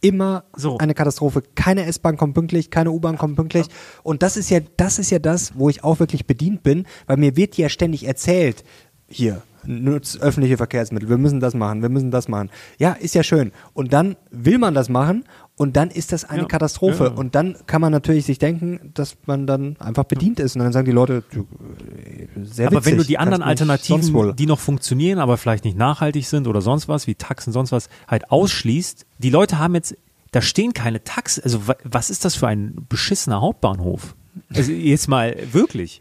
S1: immer
S2: So.
S1: eine Katastrophe. Keine S-Bahn kommt pünktlich, keine U-Bahn kommt pünktlich. Und das ist ja, das ist ja das, wo ich auch wirklich bedient bin, weil mir wird ja ständig erzählt, hier, nutzt öffentliche Verkehrsmittel, wir müssen das machen, wir müssen das machen. Ja, ist ja schön. Und dann will man das machen und dann ist das eine
S2: Ja.
S1: Katastrophe.
S2: Ja.
S1: Und dann kann man natürlich sich denken, dass man dann einfach bedient ist. Und dann sagen die Leute, du, äh, sehr
S2: aber
S1: witzig,
S2: wenn du die anderen Alternativen, die noch funktionieren, aber vielleicht nicht nachhaltig sind oder sonst was, wie Taxen, sonst was, halt ausschließt, die Leute haben jetzt, da stehen keine Taxen. Also wa- was ist das für ein beschissener Hauptbahnhof? Also jetzt mal wirklich.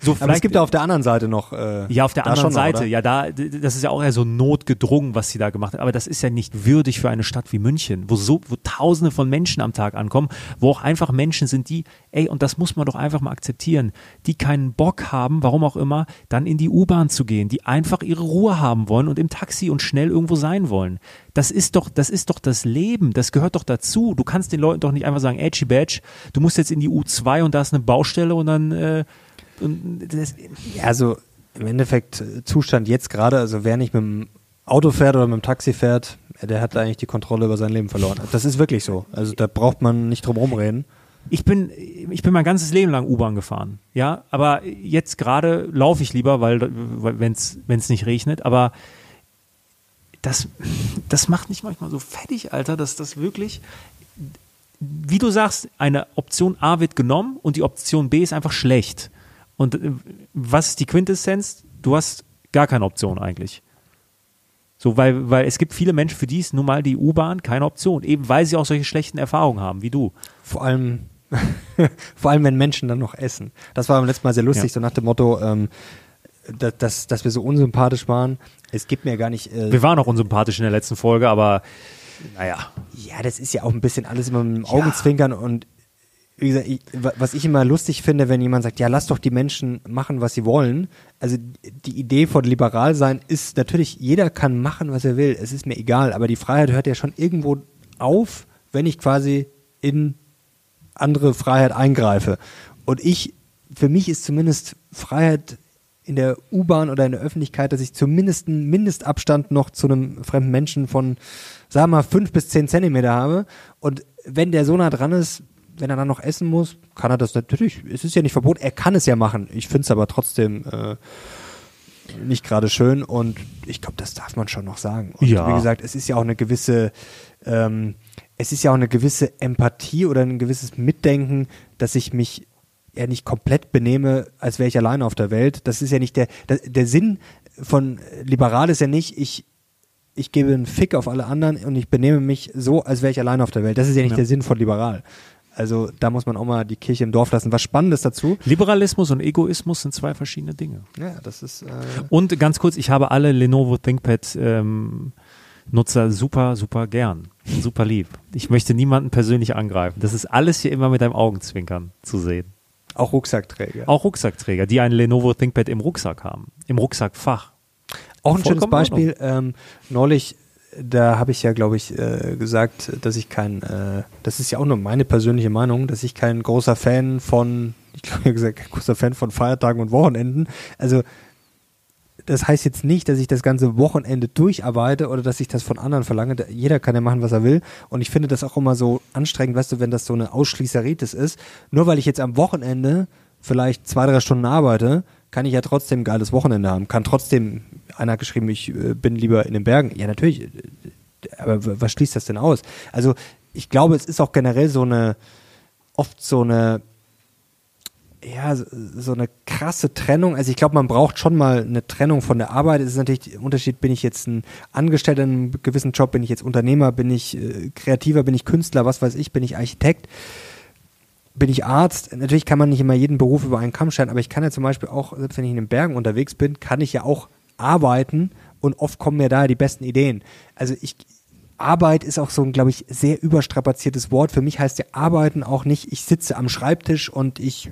S2: So
S1: Aber es gibt ja auf der anderen Seite noch. Äh,
S2: Ja, auf der anderen
S1: schon
S2: Seite,
S1: oder?
S2: ja, da, das ist ja auch eher so notgedrungen, was sie da gemacht haben. Aber das ist ja nicht würdig für eine Stadt wie München, wo so, wo Tausende von Menschen am Tag ankommen, wo auch einfach Menschen sind, die, ey, und das muss man doch einfach mal akzeptieren, die keinen Bock haben, warum auch immer, dann in die U-Bahn zu gehen, die einfach ihre Ruhe haben wollen und im Taxi und schnell irgendwo sein wollen. Das ist doch, das ist doch das Leben, das gehört doch dazu. Du kannst den Leuten doch nicht einfach sagen, Edgy Badge, du musst jetzt in die U2 und da ist eine Baustelle und dann, äh, und das,
S1: also im Endeffekt äh, Zustand jetzt gerade, also wer nicht mit dem Auto fährt oder mit dem Taxi fährt, äh, der hat eigentlich die Kontrolle über sein Leben verloren. Das ist wirklich so. Also da braucht man nicht drum rumreden.
S2: Ich bin, ich bin mein ganzes Leben lang U-Bahn gefahren, ja, aber jetzt gerade laufe ich lieber, weil wenn es nicht regnet, aber das, das macht mich manchmal so fertig, Alter, dass das wirklich, wie du sagst, eine Option A wird genommen und die Option B ist einfach schlecht. Und äh, was ist die Quintessenz? Du hast gar keine Option eigentlich. So, weil, weil es gibt viele Menschen, für die ist nun mal die U-Bahn keine Option, eben weil sie auch solche schlechten Erfahrungen haben, wie du.
S1: Vor allem, vor allem, wenn Menschen dann noch essen. Das war beim letzten Mal sehr lustig,
S2: Ja.
S1: so nach dem Motto, ähm, dass, dass, dass wir so unsympathisch waren. Es gibt mir gar nicht. Äh,
S2: Wir waren auch unsympathisch in der letzten Folge, aber naja.
S1: Ja, das ist ja auch ein bisschen alles immer mit dem Augenzwinkern und wie gesagt, ich, wa- was ich immer lustig finde, wenn jemand sagt, ja, lass doch die Menschen machen, was sie wollen. Also die Idee von liberal sein ist natürlich, jeder kann machen, was er will. Es ist mir egal, aber die Freiheit hört ja schon irgendwo auf, wenn ich quasi in andere Freiheit eingreife. Und ich, für mich ist zumindest Freiheit in der U-Bahn oder in der Öffentlichkeit, dass ich zumindest einen Mindestabstand noch zu einem fremden Menschen von, sagen wir mal, fünf bis zehn Zentimeter habe. Und wenn der so nah dran ist, wenn er dann noch essen muss, kann er das natürlich, es ist ja nicht verboten, er kann es ja machen. Ich finde es aber trotzdem äh, nicht gerade schön und ich glaube, das darf man schon noch sagen. Und
S2: Ja.
S1: wie gesagt, es ist ja auch eine gewisse, ähm, es ist ja auch eine gewisse Empathie oder ein gewisses Mitdenken, dass ich mich ja nicht komplett benehme, als wäre ich alleine auf der Welt. Das ist ja nicht der, der, der Sinn von liberal ist ja nicht, ich, ich gebe einen Fick auf alle anderen und ich benehme mich so, als wäre ich alleine auf der Welt. Das ist ja nicht
S2: Ja.
S1: der Sinn von liberal. Also da muss man auch mal die Kirche im Dorf lassen. Was Spannendes dazu.
S2: Liberalismus und Egoismus sind zwei verschiedene Dinge.
S1: Ja, das ist. Äh,
S2: Und ganz kurz, ich habe alle Lenovo ThinkPad ähm, Nutzer super, super gern. Super lieb. Ich möchte niemanden persönlich angreifen. Das ist alles hier immer mit einem Augenzwinkern zu sehen.
S1: auch Rucksackträger.
S2: Auch Rucksackträger, die ein Lenovo ThinkPad im Rucksack haben. Im Rucksackfach.
S1: Auch ein schönes Beispiel. Ähm, neulich, da habe ich ja, glaube ich, äh, gesagt, dass ich kein, äh, das ist ja auch nur meine persönliche Meinung, dass ich kein großer Fan von, ich glaube, gesagt, kein großer Fan von Feiertagen und Wochenenden. Also, das heißt jetzt nicht, dass ich das ganze Wochenende durcharbeite oder dass ich das von anderen verlange. Jeder kann ja machen, was er will. Und ich finde das auch immer so anstrengend, weißt du, wenn das so eine Ausschließeritis ist. Nur weil ich jetzt am Wochenende vielleicht zwei, drei Stunden arbeite, kann ich ja trotzdem ein geiles Wochenende haben. Kann trotzdem, einer hat geschrieben, ich äh, bin lieber in den Bergen. Ja, natürlich. äh, Aber was schließt das denn aus? Also, ich glaube, es ist auch generell so eine, oft so eine, ja, so- eine krasse Trennung. Also ich glaube, man braucht schon mal eine Trennung von der Arbeit. Es ist natürlich der Unterschied, bin ich jetzt ein Angestellter in einem gewissen Job, bin ich jetzt Unternehmer, bin ich äh, Kreativer, bin ich Künstler, was weiß ich, bin ich Architekt, bin ich Arzt. Natürlich kann man nicht immer jeden Beruf über einen Kamm stellen, aber ich kann ja zum Beispiel auch, selbst wenn ich in den Bergen unterwegs bin, kann ich ja auch arbeiten und oft kommen mir da die besten Ideen. Also ich, Arbeit ist auch so ein, glaube ich, sehr überstrapaziertes Wort. Für mich heißt ja Arbeiten auch nicht, ich sitze am Schreibtisch und ich äh,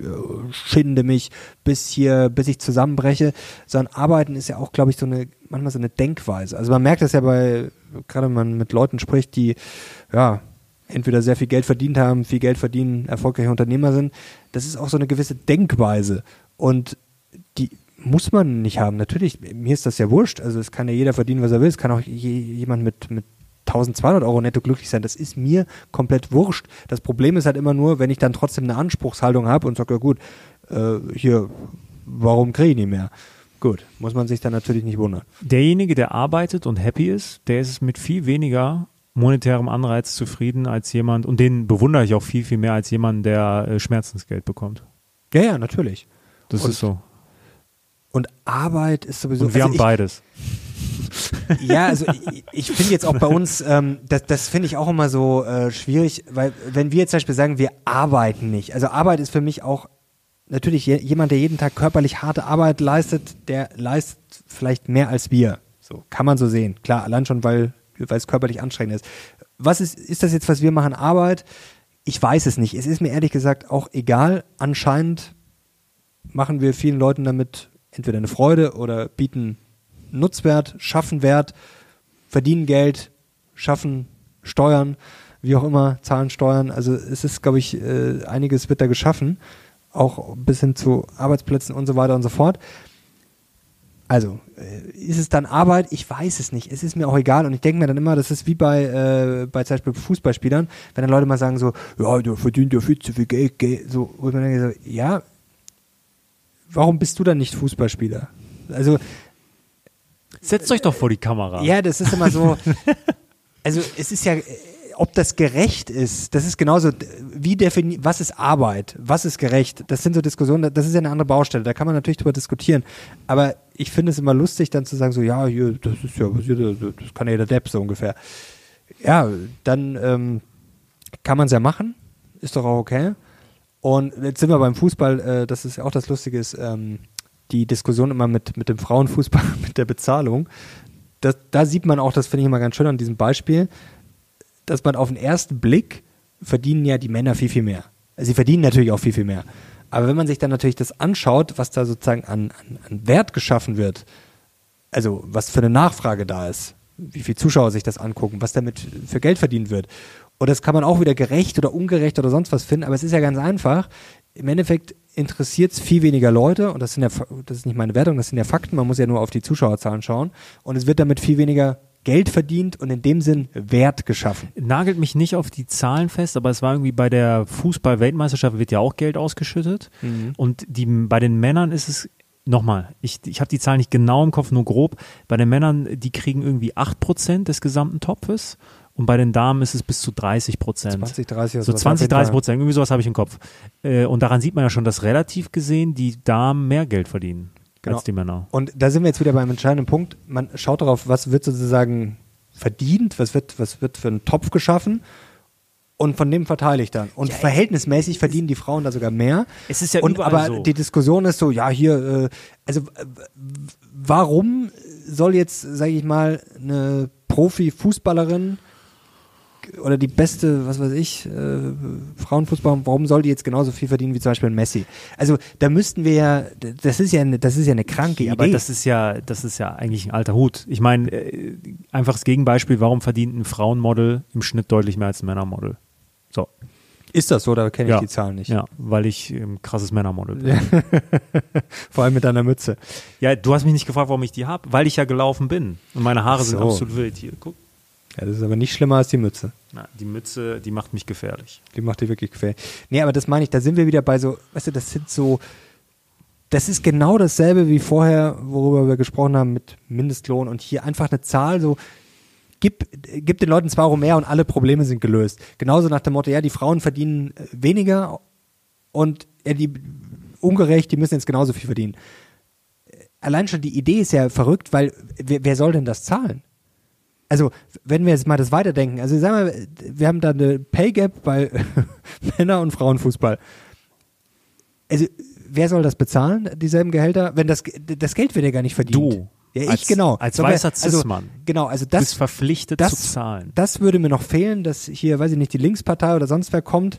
S1: schinde mich bis hier, bis ich zusammenbreche, sondern Arbeiten ist ja auch, glaube ich, so eine, manchmal so eine Denkweise. Also man merkt das ja bei, gerade wenn man mit Leuten spricht, die, ja, entweder sehr viel Geld verdient haben, viel Geld verdienen, erfolgreiche Unternehmer sind. Das ist auch so eine gewisse Denkweise. Und muss man nicht haben. Natürlich, mir ist das ja wurscht. Also es kann ja jeder verdienen, was er will. Es kann auch je, jemand mit, mit 1200 Euro netto glücklich sein. Das ist mir komplett wurscht. Das Problem ist halt immer nur, wenn ich dann trotzdem eine Anspruchshaltung habe und sage, ja gut, äh, hier, warum kriege ich nicht mehr? Gut, muss man sich dann natürlich nicht wundern.
S2: Derjenige, der arbeitet und happy ist, der ist mit viel weniger monetärem Anreiz zufrieden als jemand, und den bewundere ich auch viel, viel mehr als jemand, der äh, Schmerzensgeld bekommt.
S1: Ja, ja, natürlich.
S2: Das
S1: Und-
S2: ist so.
S1: Und Arbeit ist sowieso.
S2: Und wir
S1: also
S2: haben
S1: ich,
S2: beides.
S1: Ja, also ich, ich finde jetzt auch bei uns, ähm, das, das finde ich auch immer so äh, schwierig, weil wenn wir jetzt zum Beispiel sagen, wir arbeiten nicht. Also Arbeit ist für mich auch natürlich je, jemand, der jeden Tag körperlich harte Arbeit leistet, der leistet vielleicht mehr als wir. So kann man so sehen. Klar, allein schon, weil, weil es körperlich anstrengend ist. Was ist, ist das jetzt, was wir machen, Arbeit? Ich weiß es nicht. Es ist mir ehrlich gesagt auch egal. Anscheinend machen wir vielen Leuten damit entweder eine Freude oder bieten Nutzwert, schaffen Wert, verdienen Geld, schaffen Steuern, wie auch immer, zahlen Steuern. Also es ist, glaube ich, äh, einiges wird da geschaffen, auch bis hin zu Arbeitsplätzen und so weiter und so fort. Also, äh, ist es dann Arbeit? Ich weiß es nicht. Es ist mir auch egal. Und ich denke mir dann immer, das ist wie bei, äh, bei zum Beispiel Fußballspielern, wenn dann Leute mal sagen so, ja, der verdient ja viel zu viel Geld, Geld. so, wo ich mir denke, so, ja, warum bist du dann nicht Fußballspieler? Also,
S2: Setzt euch doch vor die Kamera.
S1: ja, das ist immer so. Also es ist ja, ob das gerecht ist, das ist genauso, wie definiert, was ist Arbeit, was ist gerecht, das sind so Diskussionen, das ist ja eine andere Baustelle, da kann man natürlich drüber diskutieren. Aber ich finde es immer lustig, dann zu sagen, so, ja, hier, das ist ja, das kann ja jeder Depp so ungefähr. Ja, dann ähm, kann man es ja machen, ist doch auch okay. Und jetzt sind wir beim Fußball, äh, das ist ja auch das Lustige ist, ähm, die Diskussion immer mit, mit dem Frauenfußball, mit der Bezahlung. Das, da sieht man auch, das finde ich immer ganz schön an diesem Beispiel, dass man auf den ersten Blick verdienen ja die Männer viel, viel mehr. Sie verdienen natürlich auch viel, viel mehr. Aber wenn man sich dann natürlich das anschaut, was da sozusagen an, an, an Wert geschaffen wird, also was für eine Nachfrage da ist, wie viele Zuschauer sich das angucken, was damit für Geld verdient wird. Und das kann man auch wieder gerecht oder ungerecht oder sonst was finden, aber es ist ja ganz einfach. Im Endeffekt interessiert es viel weniger Leute und das sind ja, das ist nicht meine Wertung, das sind ja Fakten, man muss ja nur auf die Zuschauerzahlen schauen und es wird damit viel weniger Geld verdient und in dem Sinn Wert geschaffen.
S2: Nagelt mich nicht auf die Zahlen fest, aber es war irgendwie bei der Fußball-Weltmeisterschaft wird ja auch Geld ausgeschüttet. Und die, bei den Männern ist es, nochmal, ich, ich habe die Zahlen nicht genau im Kopf, nur grob. Bei den Männern, die kriegen irgendwie 8% des gesamten Topfes. Und bei den Damen ist es bis zu 30 Prozent.
S1: 20, 30 oder
S2: So
S1: sowas.
S2: 20,
S1: Auf jeden
S2: 30
S1: Fall.
S2: Prozent, irgendwie sowas habe ich im Kopf. Äh, und daran sieht man ja schon, dass relativ gesehen die Damen mehr Geld verdienen
S1: Genau.
S2: als die Männer.
S1: Und da sind wir jetzt wieder beim entscheidenden Punkt. Man schaut darauf, was wird sozusagen verdient, was wird, was wird für ein Topf geschaffen und von dem verteile ich dann. Und verhältnismäßig verdienen die Frauen da sogar mehr.
S2: Es ist ja
S1: und
S2: überall
S1: aber
S2: so.
S1: die Diskussion ist so, ja hier, äh, also äh, warum soll jetzt, sage ich mal, eine Profi-Fußballerin oder die beste, was weiß ich, äh, Frauenfußball, warum soll die jetzt genauso viel verdienen wie zum Beispiel ein Messi? Also da müssten wir ja, das ist ja eine, das ist ja eine kranke Idee.
S2: aber das ist ja, das ist ja eigentlich ein alter Hut. Ich meine, äh, einfaches Gegenbeispiel, warum verdient ein Frauenmodel im Schnitt deutlich mehr als ein Männermodel? So.
S1: ist das so, da kenne ich
S2: ja.
S1: die Zahlen nicht.
S2: Ja, weil ich ein krasses Männermodel bin.
S1: Vor allem mit deiner Mütze.
S2: Ja, du hast mich nicht gefragt, warum ich die habe, weil ich ja gelaufen bin. Und meine Haare
S1: Ach
S2: sind
S1: so.
S2: absolut wild. Hier, guck.
S1: Ja, das ist aber nicht schlimmer als die Mütze.
S2: Na, die Mütze, die macht mich gefährlich.
S1: Die macht dir wirklich gefällig. Nee, aber das meine ich, da sind wir wieder bei so, weißt du, das sind so, das ist genau dasselbe wie vorher, worüber wir gesprochen haben mit Mindestlohn und hier einfach eine Zahl, so, gib, gib den Leuten zwei Euro mehr und alle Probleme sind gelöst. Genauso nach dem Motto, ja, die Frauen verdienen äh, weniger und ja, die ungerecht, die müssen jetzt genauso viel verdienen. Allein schon die Idee ist ja verrückt, weil wer, wer soll denn das zahlen? Also, wenn wir jetzt mal das weiterdenken, also sagen wir, wir haben da eine Pay Gap bei Männer- und Frauenfußball. Also, wer soll das bezahlen, dieselben Gehälter? Wenn das, das Geld wird ja gar nicht verdient.
S2: Du.
S1: Ja, ich
S2: Als-
S1: genau.
S2: als weißer
S1: also,
S2: Cis-Mann.
S1: Genau, also das,
S2: bist verpflichtet
S1: das,
S2: zu zahlen.
S1: das würde mir noch fehlen, dass hier, weiß ich nicht, die Linkspartei oder sonst wer kommt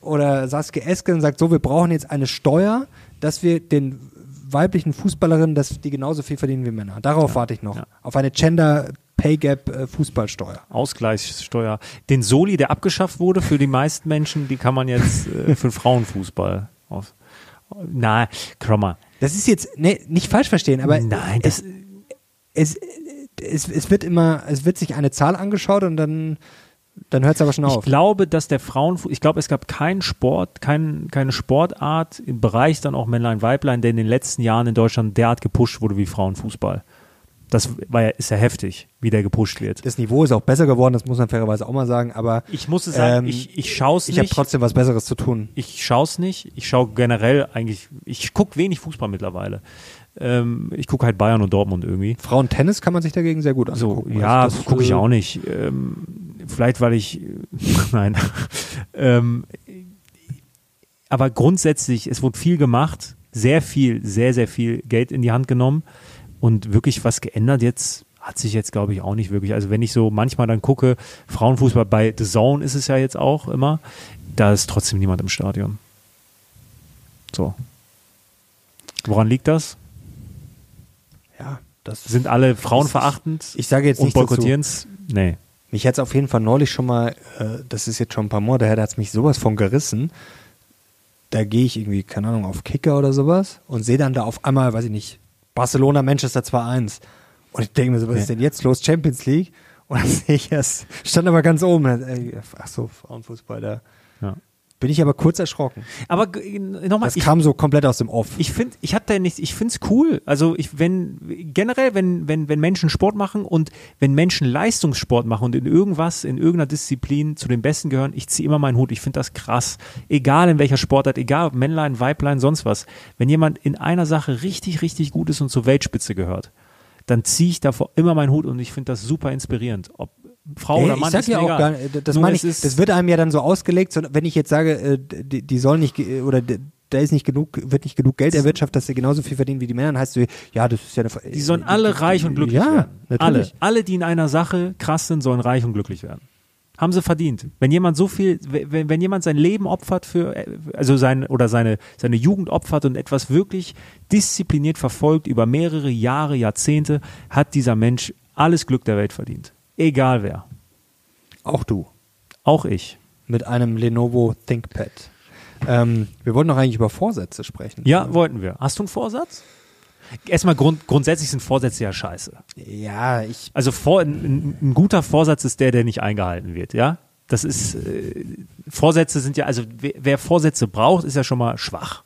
S1: oder Saskia Esken und sagt, so, wir brauchen jetzt eine Steuer, dass wir den weiblichen Fußballerinnen, dass die genauso viel verdienen wie Männer. Darauf warte ich noch.
S2: ja.
S1: Auf eine Gender Pay Gap äh, Fußballsteuer.
S2: Ausgleichssteuer. Den Soli, der abgeschafft wurde für die meisten Menschen, die kann man jetzt äh, für Frauenfußball auf. Na, mal.
S1: Das ist jetzt ne, nicht falsch verstehen, aber
S2: Nein,
S1: es, es, es, es wird immer, es wird sich eine Zahl angeschaut und dann, dann hört es aber schon
S2: Ich
S1: auf.
S2: glaube, dass der Frauenfußball, ich glaube, es gab keinen Sport, kein, keine Sportart im Bereich dann auch Männlein, Weiblein, der in den letzten Jahren in Deutschland derart gepusht wurde wie Frauenfußball. Das war ja, ist ja heftig, wie der gepusht wird.
S1: Das Niveau ist auch besser geworden, das muss man fairerweise auch mal sagen, aber
S2: Ich muss es sagen,
S1: Ähm,
S2: ich, ich schaue es
S1: ich habe
S2: nicht.
S1: trotzdem was Besseres zu tun.
S2: Ich schaue es nicht. Ich schaue generell eigentlich, ich gucke wenig Fußball mittlerweile. Ähm, ich gucke halt Bayern und Dortmund irgendwie.
S1: Frauentennis kann man sich dagegen sehr gut
S2: So,
S1: angucken.
S2: ja,
S1: Also das,
S2: gucke ich
S1: äh,
S2: auch nicht. Ähm, vielleicht, weil ich, nein. ähm, aber grundsätzlich, es wurde viel gemacht, sehr viel, sehr, sehr viel Geld in die Hand genommen und wirklich was geändert jetzt hat sich jetzt, glaube ich, auch nicht wirklich. Also wenn ich so manchmal dann gucke, Frauenfußball bei The Zone ist es ja jetzt auch immer, da ist trotzdem niemand im Stadion. So. Woran liegt das?
S1: Ja, das
S2: Sind alle frauenverachtend
S1: Ich sage jetzt
S2: und
S1: nicht
S2: boykottieren es? Nee.
S1: Mich hat es auf jeden Fall neulich schon mal, äh, das ist jetzt schon ein paar Monate her, da hat es mich sowas von gerissen. Da gehe ich irgendwie, keine Ahnung, auf Kicker oder sowas und sehe dann da auf einmal, weiß ich nicht, Barcelona, Manchester 2-1. Und ich denke mir so, was ist denn jetzt los? Champions League? Und dann sehe ich es, stand aber ganz oben. Ach so, Frauenfußball, da
S2: Ja.
S1: Bin ich aber kurz erschrocken.
S2: Aber nochmal,
S1: Das
S2: ich,
S1: kam so komplett aus dem Off.
S2: ich finde, ich habe da nichts, ich finde es cool. Also ich, wenn generell, wenn, wenn, wenn Menschen Sport machen und wenn Menschen Leistungssport machen und in irgendwas, in irgendeiner Disziplin zu den Besten gehören, ich ziehe immer meinen Hut. Ich finde das krass. Egal in welcher Sportart, egal ob Männlein, Weiblein, sonst was. Wenn jemand in einer Sache richtig, richtig gut ist und zur Weltspitze gehört, dann ziehe ich davor immer meinen Hut und ich finde das super inspirierend. Ob Frau
S1: Ey,
S2: oder Mann,
S1: ich sag
S2: ist
S1: ja auch gar nicht, das meine ich, das wird einem ja dann so ausgelegt, so, wenn ich jetzt sage, äh, die, die sollen nicht, ge- oder da ist nicht genug, wird nicht genug Geld erwirtschaftet, dass sie genauso viel verdienen wie die Männer, dann heißt du, ja, das ist ja eine,
S2: Die sollen alle reich und glücklich
S1: ja,
S2: werden. Alle.
S1: natürlich.
S2: Alle, die in einer Sache krass sind, sollen reich und glücklich werden. Haben sie verdient. Wenn jemand so viel, wenn, wenn jemand sein Leben opfert für, äh, also sein, oder seine, seine Jugend opfert und etwas wirklich diszipliniert verfolgt über mehrere Jahre, Jahrzehnte, hat dieser Mensch alles Glück der Welt verdient. Egal wer.
S1: Auch du.
S2: Auch ich.
S1: Mit einem Lenovo ThinkPad. Ähm, wir wollten noch eigentlich über Vorsätze sprechen.
S2: Ja, wollten wir. Hast du einen Vorsatz? Erstmal grund, grundsätzlich sind Vorsätze ja scheiße.
S1: Ja, ich,
S2: Also vor, ein, ein, ein guter Vorsatz ist der, der nicht eingehalten wird, ja? Das ist, äh, Vorsätze sind ja, also wer, wer Vorsätze braucht, ist ja schon mal schwach.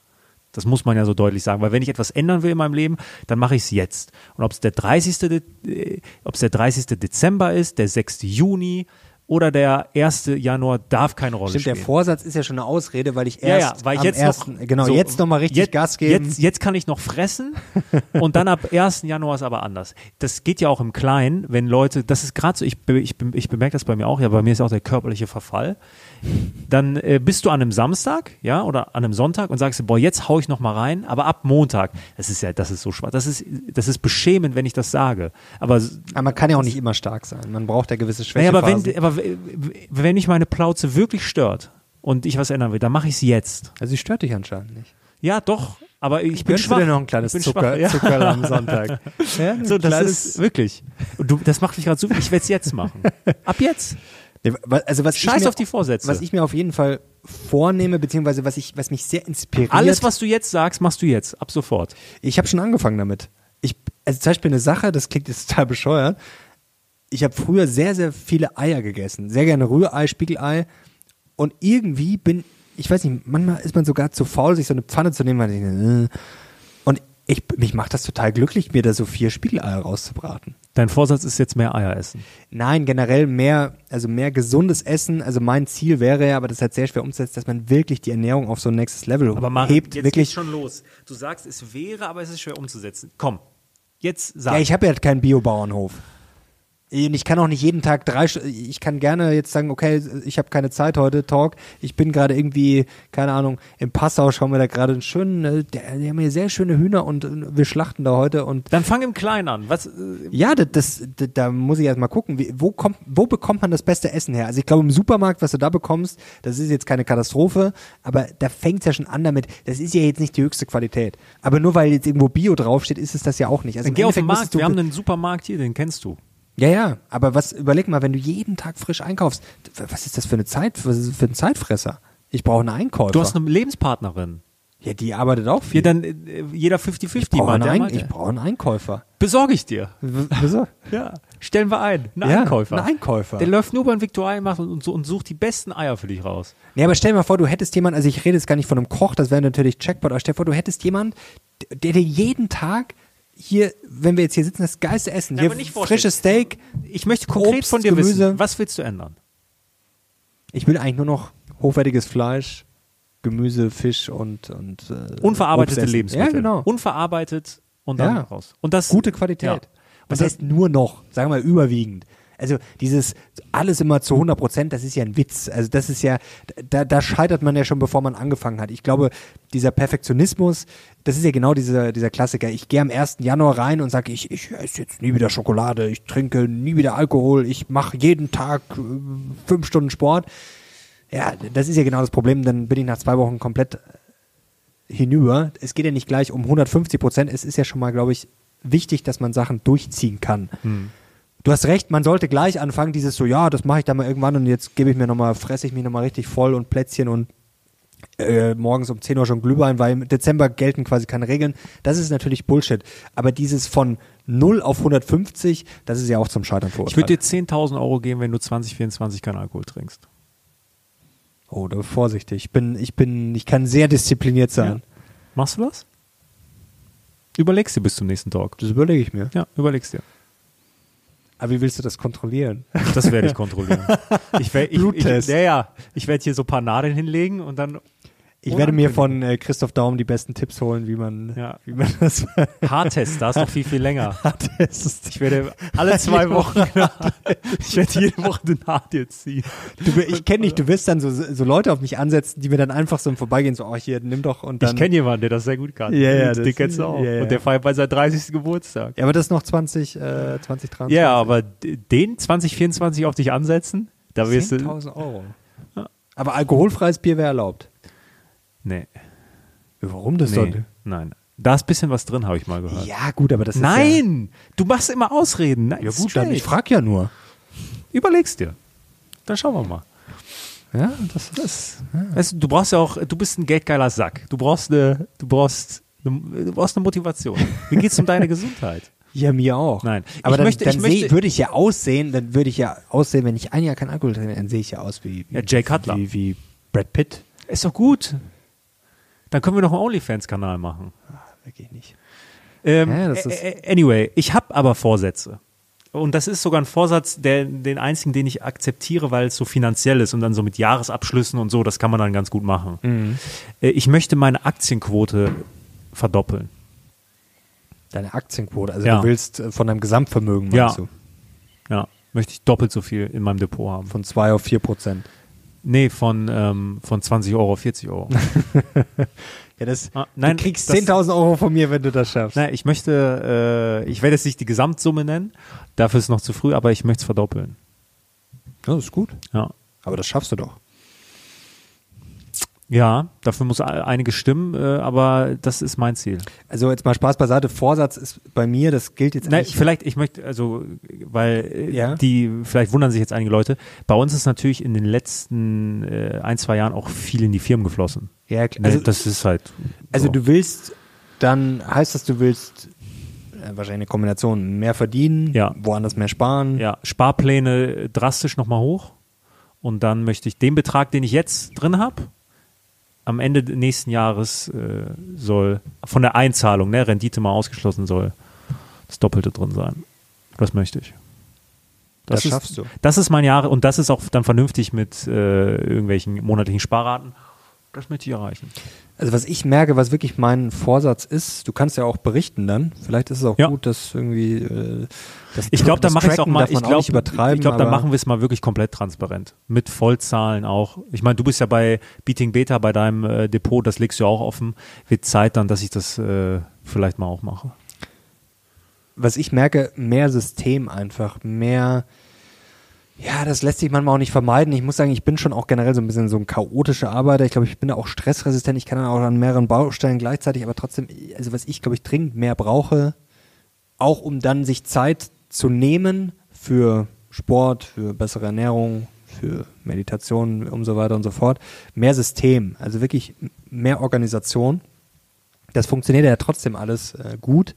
S2: Das muss man ja so deutlich sagen, weil wenn ich etwas ändern will in meinem Leben, dann mache ich es jetzt. Und ob es der 30. De, äh, ob es der 30. Dezember ist, der 6. Juni oder der 1. Januar, darf keine Rolle
S1: stimmt,
S2: spielen.
S1: der Vorsatz ist ja schon eine Ausrede, weil ich
S2: Ja,
S1: erst
S2: ja, weil ich
S1: am
S2: jetzt
S1: ersten,
S2: noch,
S1: genau,
S2: so,
S1: jetzt nochmal richtig
S2: jetzt,
S1: Gas geben.
S2: Jetzt, jetzt kann ich noch fressen und dann ab 1. Januar ist aber anders. Das geht ja auch im Kleinen, wenn Leute, das ist gerade so, ich, ich, ich bemerke das bei mir auch, ja, bei mir ist auch der körperliche Verfall. Dann äh, bist du an einem Samstag, ja, oder an einem Sonntag und sagst, boah, jetzt hau ich noch mal rein, aber ab Montag, das ist ja, das ist so schwach, das ist, das ist beschämend, wenn ich das sage. Aber
S1: aber man kann ja auch nicht immer stark sein. Man braucht ja gewisse
S2: naja, aber wenn, aber wenn mich meine Plauze wirklich stört und ich was ändern will, dann mache ich es jetzt.
S1: also sie stört dich anscheinend nicht.
S2: Ja, doch, aber ich bin
S1: Gönnst
S2: schwach.
S1: du dir noch ein kleines
S2: ich bin
S1: Zucker,
S2: schwach, ja.
S1: Zuckerl am Sonntag? Ja,
S2: So, das
S1: kleines-
S2: ist wirklich. Und du, das macht mich gerade so, ich werde es jetzt machen. Ab jetzt.
S1: Also was
S2: Scheiß
S1: mir,
S2: auf die Vorsätze.
S1: Was ich mir auf jeden Fall vornehme, beziehungsweise was ich, was mich sehr inspiriert.
S2: Alles, was du jetzt sagst, machst du jetzt, ab sofort.
S1: Ich habe schon angefangen damit. Ich, also zum Beispiel eine Sache, das klingt jetzt total bescheuert. Ich habe früher sehr, sehr viele Eier gegessen. Sehr gerne Rührei, Spiegelei. Und irgendwie bin, ich weiß nicht, manchmal ist man sogar zu faul, sich so eine Pfanne zu nehmen. Weil ich, äh, ich, mich macht das total glücklich, mir da so vier Spiegeleier rauszubraten.
S2: Dein Vorsatz ist jetzt mehr Eier essen.
S1: Nein, generell mehr, also mehr gesundes Essen. Also mein Ziel wäre ja, aber das ist halt sehr schwer umzusetzen, dass man wirklich die Ernährung auf so ein nächstes Level
S2: Aber mal,
S1: hebt.
S2: jetzt
S1: wirklich.
S2: geht's schon los. Du sagst, es wäre, aber es ist schwer umzusetzen. Komm, jetzt sag.
S1: Ja, ich habe ja keinen Biobauernhof. Und ich kann auch nicht jeden Tag drei, ich kann gerne jetzt sagen, okay, ich habe keine Zeit heute, Talk. Ich bin gerade irgendwie, keine Ahnung, im Passau schauen wir da gerade einen schönen, äh, die haben hier sehr schöne Hühner und äh, wir schlachten da heute und
S2: Dann fang im Kleinen an. Was, äh,
S1: ja, das, das, da muss ich erst mal gucken, wie, wo kommt, wo bekommt man das beste Essen her? Also ich glaube im Supermarkt, was du da bekommst, das ist jetzt keine Katastrophe, aber da fängt's ja schon an damit, das ist ja jetzt nicht die höchste Qualität. Aber nur weil jetzt irgendwo Bio draufsteht, ist es das ja auch nicht. Also
S2: dann geh auf den Markt. Wir haben einen Supermarkt hier, den kennst du.
S1: Ja, ja, aber was, überleg mal, wenn du jeden Tag frisch einkaufst, was ist das für eine Zeit, was ist das für ein Zeitfresser? Ich brauche einen Einkäufer.
S2: Du hast eine Lebenspartnerin.
S1: ja, die arbeitet auch
S2: Ja,
S1: viel.
S2: dann äh, jeder 50-50
S1: ich brauche einen, Ein ich brauche einen Einkäufer.
S2: Besorge ich dir.
S1: Wieso?
S2: Ja. Stellen wir ein. Einen
S1: Ja,
S2: Einkäufer.
S1: einen Einkäufer.
S2: Der läuft nur beim Viktualienmarkt und, und, und sucht die besten Eier für dich raus.
S1: Nee, aber stell dir mal vor, du hättest jemanden, also ich rede jetzt gar nicht von einem Koch, das wäre natürlich Checkpot, aber stell dir vor, du hättest jemanden, der dir jeden Tag hier, wenn wir jetzt hier sitzen, das geilste Essen,
S2: Ja,
S1: hier frisches Steak.
S2: Ich möchte konkret
S1: Obst,
S2: von dir
S1: Gemüse.
S2: wissen, was willst du ändern?
S1: Ich will eigentlich nur noch hochwertiges Fleisch, Gemüse, Fisch und, und äh,
S2: Unverarbeitete. Lebensmittel.
S1: Ja, genau.
S2: Unverarbeitet und dann
S1: Ja.
S2: raus. Und das
S1: Gute Qualität.
S2: Ja.
S1: Was
S2: Und das-
S1: heißt nur noch? Sagen wir mal überwiegend. Also dieses alles immer zu 100 Prozent, das ist ja ein Witz. Also das ist ja, da, da scheitert man ja schon, bevor man angefangen hat. Ich glaube, dieser Perfektionismus, das ist ja genau dieser, dieser Klassiker. Ich gehe am 1. Januar rein und sage, ich, ich esse jetzt nie wieder Schokolade, ich trinke nie wieder Alkohol, ich mache jeden Tag äh, fünf Stunden Sport. Ja, das ist ja genau das Problem. Dann bin ich nach zwei Wochen komplett hinüber. Es geht ja nicht gleich um 150 Prozent. Es ist ja schon mal, glaube ich, wichtig, dass man Sachen durchziehen kann. Du hast recht, man sollte gleich anfangen, dieses so, ja, das mache ich dann mal irgendwann und jetzt gebe ich mir nochmal, fresse ich mich nochmal richtig voll und Plätzchen und äh, morgens um 10 Uhr schon Glühwein, weil im Dezember gelten quasi keine Regeln. Das ist natürlich Bullshit. Aber dieses von 0 auf 150, das ist ja auch zum Scheitern
S2: Ich
S1: verurteilt.
S2: würde dir 10.000 Euro geben, wenn du 2024 keinen Alkohol trinkst.
S1: oh, da vorsichtig. Ich bin, ich bin, ich kann sehr diszipliniert sein.
S2: Machst du das? Überlegst dir bis zum nächsten Talk.
S1: Das überlege ich mir.
S2: Ja, überlegst dir.
S1: Aber wie willst du das kontrollieren?
S2: Das werde ich kontrollieren. Ich werd, ich, ich, ja, ja. Ich werde hier so ein paar Nadeln hinlegen und dann
S1: Ich werde mir von äh, Christoph Daum die besten Tipps holen, wie man,
S2: Ja.
S1: wie man das
S2: Haartest, da ist noch viel, viel länger.
S1: testet.
S2: Ich werde alle zwei Wochen, ich werde jede Woche den Haar dir ziehen.
S1: Du, ich kenne dich, du wirst dann so, so Leute auf mich ansetzen, die mir dann einfach so im Vorbeigehen so, oh hier, nimm doch und dann.
S2: Ich kenne jemanden, der das sehr gut kann.
S1: Ja, ja,
S2: den
S1: das-
S2: kennst du auch.
S1: ja, ja.
S2: Und der feiert bei seinem 30. Geburtstag.
S1: Ja, aber das ist noch 20, äh, 2023.
S2: Ja, aber den 2024 auf dich ansetzen, da wirst du.
S1: 10.000 Euro. Aber alkoholfreies Bier wäre erlaubt.
S2: Nee,
S1: Warum das
S2: nee, nein. Da ist ein bisschen was drin, habe ich mal gehört.
S1: Ja, gut, aber das ist
S2: Nein, du machst immer Ausreden. Nein,
S1: Ja, ja gut, dann, ich frage ja nur.
S2: Überlegst dir. Dann schauen wir mal.
S1: Ja, das ist.
S2: Das, weißt du, du brauchst ja auch, du bist ein geldgeiler Sack. Du brauchst eine, du brauchst, eine, du brauchst eine Motivation. Mir geht's um deine Gesundheit.
S1: Ja, mir auch.
S2: Nein.
S1: Aber
S2: Ich
S1: dann,
S2: möchte-
S1: dann
S2: ich
S1: seh-
S2: möchte-
S1: würde ich ja aussehen, dann würde ich ja aussehen, wenn ich ein Jahr kein Alkohol trinke, dann sehe ich ja aus wie, wie
S2: Ja, Jay Cutler.
S1: Wie, wie Brad Pitt.
S2: Ist doch gut. Dann können wir noch einen OnlyFans-Kanal machen.
S1: Wirklich nicht.
S2: Ähm,
S1: Ja, das
S2: ä-
S1: ist-
S2: ä- anyway, ich habe aber Vorsätze. Und das ist sogar ein Vorsatz, der, den einzigen, den ich akzeptiere, weil es so finanziell ist und dann so mit Jahresabschlüssen und so, das kann man dann ganz gut machen.
S1: Mhm.
S2: Äh, Ich möchte meine Aktienquote verdoppeln.
S1: Deine Aktienquote, also
S2: Ja.
S1: du willst äh, von deinem Gesamtvermögen, meinst
S2: Ja.
S1: du?
S2: Ja, möchte ich doppelt so viel in meinem Depot haben.
S1: Von 2 auf 4 Prozent.
S2: Nee, von, ähm, von 20 Euro auf 40 Euro.
S1: Ja, das,
S2: Ah, nein,
S1: du kriegst
S2: das-
S1: 10.000 Euro von mir, wenn du das schaffst.
S2: Nein, ich möchte, äh, ich werde jetzt nicht die Gesamtsumme nennen, dafür ist es noch zu früh, aber ich möchte es verdoppeln.
S1: Ja, das ist gut.
S2: Ja.
S1: Aber das schaffst du doch.
S2: Ja, dafür muss einiges stimmen, äh, aber das ist mein Ziel.
S1: Also jetzt mal Spaß beiseite. Vorsatz ist bei mir, das gilt jetzt
S2: Nein, vielleicht, ich möchte, also, weil äh,
S1: Ja.
S2: die, vielleicht wundern sich jetzt einige Leute, bei uns ist natürlich in den letzten äh, ein, zwei Jahren auch viel in die Firmen geflossen.
S1: Ja, klar.
S2: Ne,
S1: Also,
S2: das ist halt.
S1: also
S2: so.
S1: du willst, dann heißt das, du willst äh, wahrscheinlich eine Kombination mehr verdienen,
S2: Ja.
S1: woanders mehr sparen.
S2: ja, Sparpläne drastisch nochmal hoch und dann möchte ich den Betrag, den ich jetzt drin habe, am Ende nächsten Jahres äh, soll von der Einzahlung, ne, Rendite mal ausgeschlossen soll, das Doppelte drin sein. Das möchte ich.
S1: Das
S2: ist,
S1: schaffst du.
S2: Das ist mein Jahre und das ist auch dann vernünftig mit äh, irgendwelchen monatlichen Sparraten. Das möchte ich erreichen.
S1: Also was ich merke, was wirklich mein Vorsatz ist, du kannst ja auch berichten dann. Vielleicht ist es auch
S2: Ja.
S1: gut, dass irgendwie äh, das
S2: Ich glaube, da mache ich es auch mal. Ich glaube, ich glaube, da machen wir es mal wirklich komplett transparent mit Vollzahlen auch. Ich meine, du bist ja bei Beating Beta bei deinem äh, Depot, das legst du ja auch offen. Wird Zeit dann, dass ich das äh, vielleicht mal auch mache.
S1: was ich merke, mehr System einfach, mehr, ja, das lässt sich manchmal auch nicht vermeiden. Ich muss sagen, ich bin schon auch generell so ein bisschen so ein chaotischer Arbeiter. Ich glaube, ich bin auch stressresistent. Ich kann dann auch an mehreren Baustellen gleichzeitig, aber trotzdem, also was ich, glaube ich, dringend mehr brauche, auch um dann sich Zeit zu nehmen für Sport, für bessere Ernährung, für Meditation und so weiter und so fort. Mehr System, also wirklich mehr Organisation. Das funktioniert ja trotzdem alles äh, gut,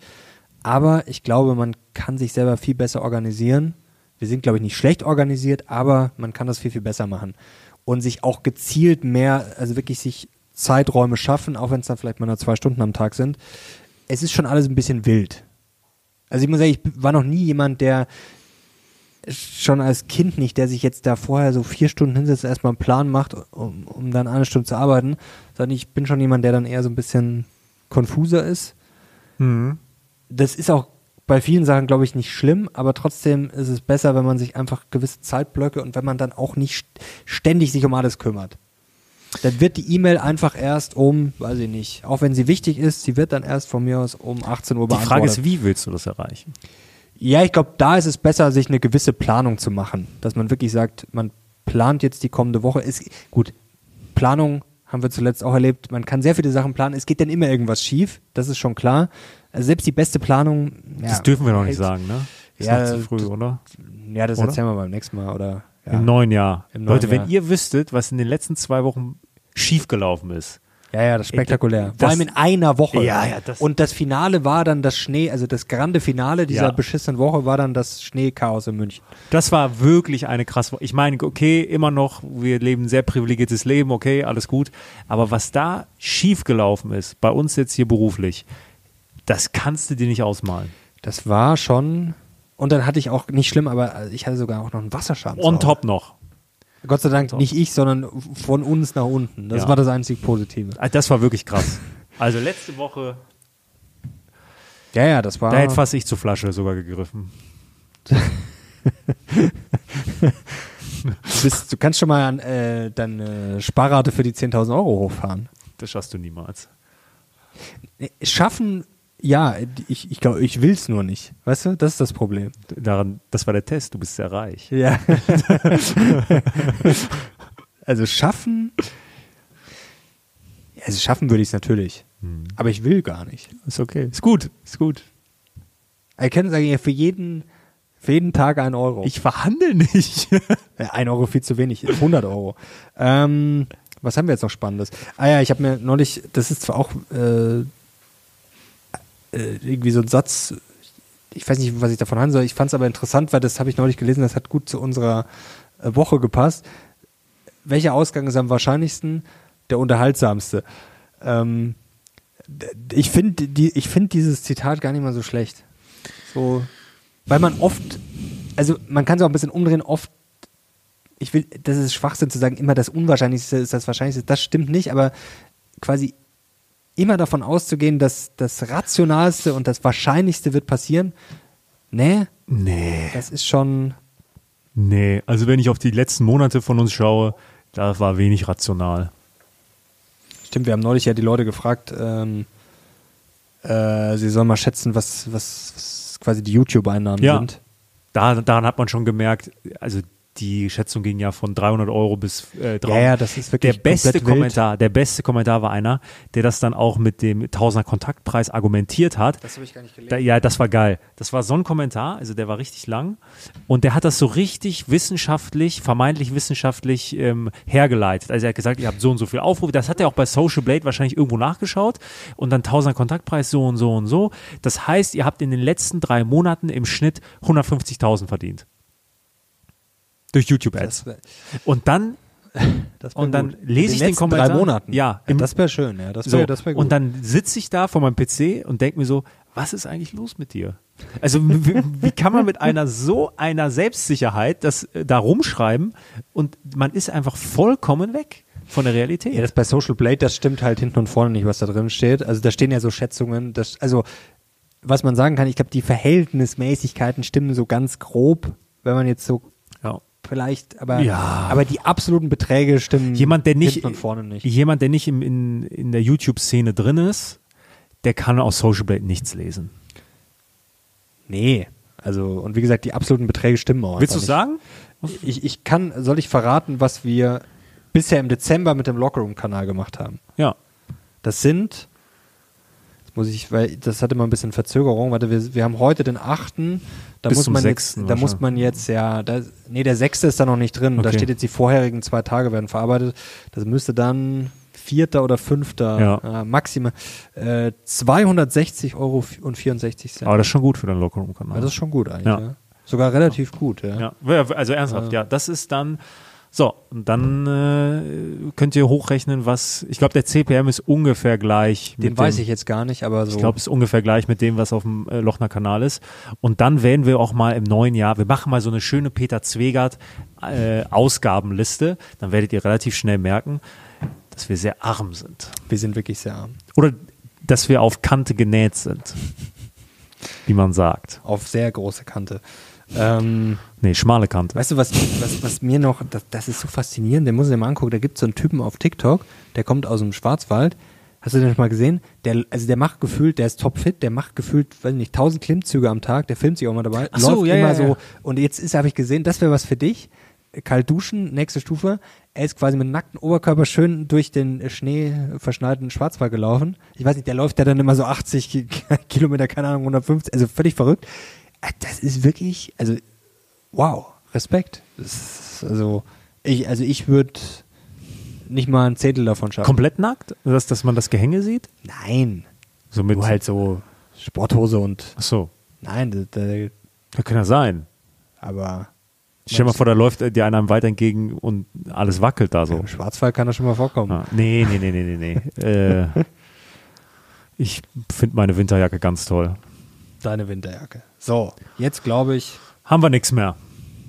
S1: aber ich glaube, man kann sich selber viel besser organisieren. Wir sind, glaube ich, nicht schlecht organisiert, aber man kann das viel, viel besser machen. Und sich auch gezielt mehr, also wirklich sich Zeiträume schaffen, auch wenn es dann vielleicht mal nur zwei Stunden am Tag sind. Es ist schon alles ein bisschen wild. Also ich muss sagen, ich war noch nie jemand, der schon als Kind nicht, der sich jetzt da vorher so vier Stunden hinsetzt, erstmal einen Plan macht, um, um dann eine Stunde zu arbeiten, sondern ich bin schon jemand, der dann eher so ein bisschen konfuser ist.
S2: Mhm.
S1: Das ist auch bei vielen Sachen, glaube ich, nicht schlimm, aber trotzdem ist es besser, wenn man sich einfach gewisse Zeitblöcke und wenn man dann auch nicht ständig sich um alles kümmert. Dann wird die E-Mail einfach erst um, weiß ich nicht, auch wenn sie wichtig ist, sie wird dann erst von mir aus um 18 Uhr
S2: Die
S1: beantwortet.
S2: Frage ist, wie willst du das erreichen?
S1: Ja, ich glaube, da ist es besser, sich eine gewisse Planung zu machen. Dass man wirklich sagt, man plant jetzt die kommende Woche. Ist, gut, Planung haben wir zuletzt auch erlebt. Man kann sehr viele Sachen planen. Es geht dann immer irgendwas schief. Das ist schon klar. Also selbst die beste Planung. Ja,
S2: das dürfen wir noch nicht sagen, ne? Ist
S1: Ja,
S2: noch zu früh, oder?
S1: Ja, das
S2: Oder?
S1: erzählen wir beim nächsten Mal. Oder, ja.
S2: Im neuen Jahr.
S1: Im neuen
S2: Leute, wenn
S1: Jahr.
S2: ihr wüsstet, was in den letzten zwei Wochen schiefgelaufen ist.
S1: Ja, ja, das ist spektakulär.
S2: Das-
S1: Vor allem in einer Woche.
S2: Ja, ja, das-
S1: Und das Finale war dann das Schnee, also das grande Finale dieser
S2: Ja.
S1: beschissenen Woche war dann das Schneechaos in München.
S2: Das war wirklich eine krasse Woche. Ich meine, okay, immer noch, wir leben ein sehr privilegiertes Leben, okay, alles gut. Aber was da schiefgelaufen ist, bei uns jetzt hier beruflich, das kannst du dir nicht ausmalen.
S1: Das war schon. Und dann hatte ich auch nicht schlimm, aber ich hatte sogar auch noch einen Wasserschaden.
S2: On top noch.
S1: Gott sei Dank nicht ich, sondern von uns nach unten. Das
S2: Ja.
S1: war das einzig Positive.
S2: Ah, Das war wirklich krass. Also letzte Woche,
S1: Ja, ja, das war.
S2: da hätte fast ich zur Flasche sogar gegriffen.
S1: du, bist, du kannst schon mal an, äh, deine Sparrate für die 10.000 Euro hochfahren.
S2: Das schaffst du niemals.
S1: Schaffen, ja, ich, ich glaube, ich will es nur nicht. Weißt du, das ist das Problem.
S2: Daran, das war der Test, du bist sehr reich.
S1: Ja. also schaffen. Also schaffen würde ich es natürlich. Aber ich will gar nicht.
S2: Ist okay. Ist gut, ist gut.
S1: Ich kann sagen, ja, für jeden, für jeden Tag ein Euro.
S2: Ich verhandle nicht.
S1: Ein Euro viel zu wenig, 100 Euro. Ähm, was haben wir jetzt noch Spannendes? Ah ja, ich habe mir neulich, das ist zwar auch äh, äh, irgendwie so ein Satz, ich weiß nicht, was ich davon halten soll, ich fand es aber interessant, weil das habe ich neulich gelesen, das hat gut zu unserer äh, Woche gepasst. Welcher Ausgang ist am wahrscheinlichsten? Der unterhaltsamste. Ähm, ich finde die, ich finde dieses Zitat gar nicht mal so schlecht. So, weil man oft, also man kann es auch ein bisschen umdrehen, oft ich will, das ist Schwachsinn zu sagen, immer das Unwahrscheinlichste ist das Wahrscheinlichste. Das stimmt nicht, aber quasi immer davon auszugehen, dass das Rationalste und das Wahrscheinlichste wird passieren, nee,
S2: Nee.
S1: das ist schon,
S2: Nee, also wenn ich auf die letzten Monate von uns schaue, da war wenig rational.
S1: stimmt, wir haben neulich ja die Leute gefragt, ähm, äh, sie sollen mal schätzen, was, was, was quasi die YouTube-Einnahmen
S2: Ja.
S1: sind.
S2: Da, daran hat man schon gemerkt, also die Schätzung ging ja von 300 Euro bis äh, 300.
S1: Ja, ja, das ist
S2: Der
S1: wirklich
S2: beste
S1: komplett wild.
S2: Kommentar, der beste Kommentar war einer, der das dann auch mit dem Tausender Kontaktpreis argumentiert hat.
S1: Das habe ich gar nicht gelesen.
S2: Da, ja, das war geil. Das war so ein Kommentar, also der war richtig lang und der hat das so richtig wissenschaftlich, vermeintlich wissenschaftlich ähm, hergeleitet. Also er hat gesagt, ihr habt so und so viel Aufrufe. Das hat er auch bei Social Blade wahrscheinlich irgendwo nachgeschaut und dann Tausender Kontaktpreis so und so und so. Das heißt, ihr habt in den letzten drei Monaten im Schnitt 150.000 verdient. Durch YouTube-Ads.
S1: Wär-
S2: Und dann
S1: wär
S2: und dann lese ich den Kommentar.
S1: drei Monaten.
S2: Ja,
S1: ja das wäre schön, ja, das
S2: so,
S1: wäre das wär gut.
S2: und dann sitze ich da vor meinem PC und denke mir so, was ist eigentlich los mit dir? Also wie, wie kann man mit einer so einer Selbstsicherheit das äh, da rumschreiben und man ist einfach vollkommen weg von der Realität.
S1: Ja, das bei Social Blade, das stimmt halt hinten und vorne nicht, was da drin steht. Also da stehen ja so Schätzungen, das, also was man sagen kann, ich glaube, die Verhältnismäßigkeiten stimmen so ganz grob, wenn man jetzt so. Vielleicht, aber,
S2: Ja.
S1: aber die absoluten Beträge stimmen
S2: Jemand, der nicht,
S1: und vorne nicht.
S2: jemand, der nicht im, in, in der YouTube-Szene drin ist, der kann aus Social Blade nichts lesen.
S1: Nee, also und wie gesagt, die absoluten Beträge stimmen auch.
S2: Willst du sagen?
S1: Ich, ich kann, soll ich verraten, was wir bisher im Dezember mit dem Lockerroom-Kanal gemacht haben?
S2: Ja.
S1: Das sind, muss ich, weil das hatte mal ein bisschen Verzögerung. Warte, wir, wir haben heute den 8. Da
S2: Bis
S1: muss man
S2: 6.
S1: jetzt, da muss man jetzt ja, da, nee, der 6. ist da noch nicht drin. Da
S2: Okay.
S1: steht jetzt die vorherigen zwei Tage werden verarbeitet. Das müsste dann vierter oder fünfter
S2: Ja.
S1: äh, maximal äh, 260 Euro und 64 Cent.
S2: Aber das ist schon gut für den Lockerroom-Kanal.
S1: Ja, das ist schon gut eigentlich.
S2: Ja.
S1: Sogar relativ gut. Ja,
S2: also ernsthaft, ja. Das ist dann, so, und dann äh, könnt ihr hochrechnen, was, ich glaube, der CPM ist ungefähr gleich.
S1: Den
S2: mit
S1: weiß
S2: dem,
S1: ich jetzt gar nicht, aber so.
S2: Ich glaube, es ist ungefähr gleich mit dem, was auf dem äh, Lochner Kanal ist. Und dann werden wir auch mal im neuen Jahr, wir machen mal so eine schöne Peter Zwegert äh, Ausgabenliste. Dann werdet ihr relativ schnell merken, dass wir sehr arm sind.
S1: wir sind wirklich sehr arm.
S2: Oder dass wir auf Kante genäht sind. Wie man sagt.
S1: Auf sehr große Kante. Ähm,
S2: Nee, schmale Kante.
S1: Weißt du, was, was, was mir noch, das, das ist so faszinierend, den muss ich dir mal angucken, da gibt es so einen Typen auf TikTok, der kommt aus dem Schwarzwald. Hast du den schon mal gesehen? Der, also der macht gefühlt, der ist topfit, der macht gefühlt, weiß nicht, 1000 Klimmzüge am Tag, der filmt sich auch mal dabei,
S2: Ach so,
S1: läuft
S2: ja,
S1: immer
S2: ja,
S1: so.
S2: ja.
S1: Und jetzt ist, habe ich gesehen, das wäre was für dich. Kalt duschen, nächste Stufe. Er ist quasi mit nacktem Oberkörper schön durch den Schnee verschneiten Schwarzwald gelaufen. Ich weiß nicht, der läuft ja dann immer so 80 Ki- Kilometer, keine Ahnung, 150, also völlig verrückt. Äh, Das ist wirklich, also wow, Respekt. Also ich, also ich würde nicht mal ein Zehntel davon schaffen.
S2: Komplett nackt? Dass, dass man das Gehänge sieht?
S1: Nein.
S2: So mit.
S1: Nur halt so Sporthose und
S2: Ach so.
S1: nein, da, da,
S2: Das kann ja sein.
S1: aber
S2: Stell dir mal vor, da läuft dir einer im Wald entgegen und alles wackelt da so.
S1: im Schwarzwald kann das schon mal vorkommen.
S2: Ah, nee, nee, nee, nee, nee, nee. äh, ich finde meine Winterjacke ganz toll.
S1: Deine Winterjacke. So, jetzt glaube ich,
S2: Haben wir nichts mehr.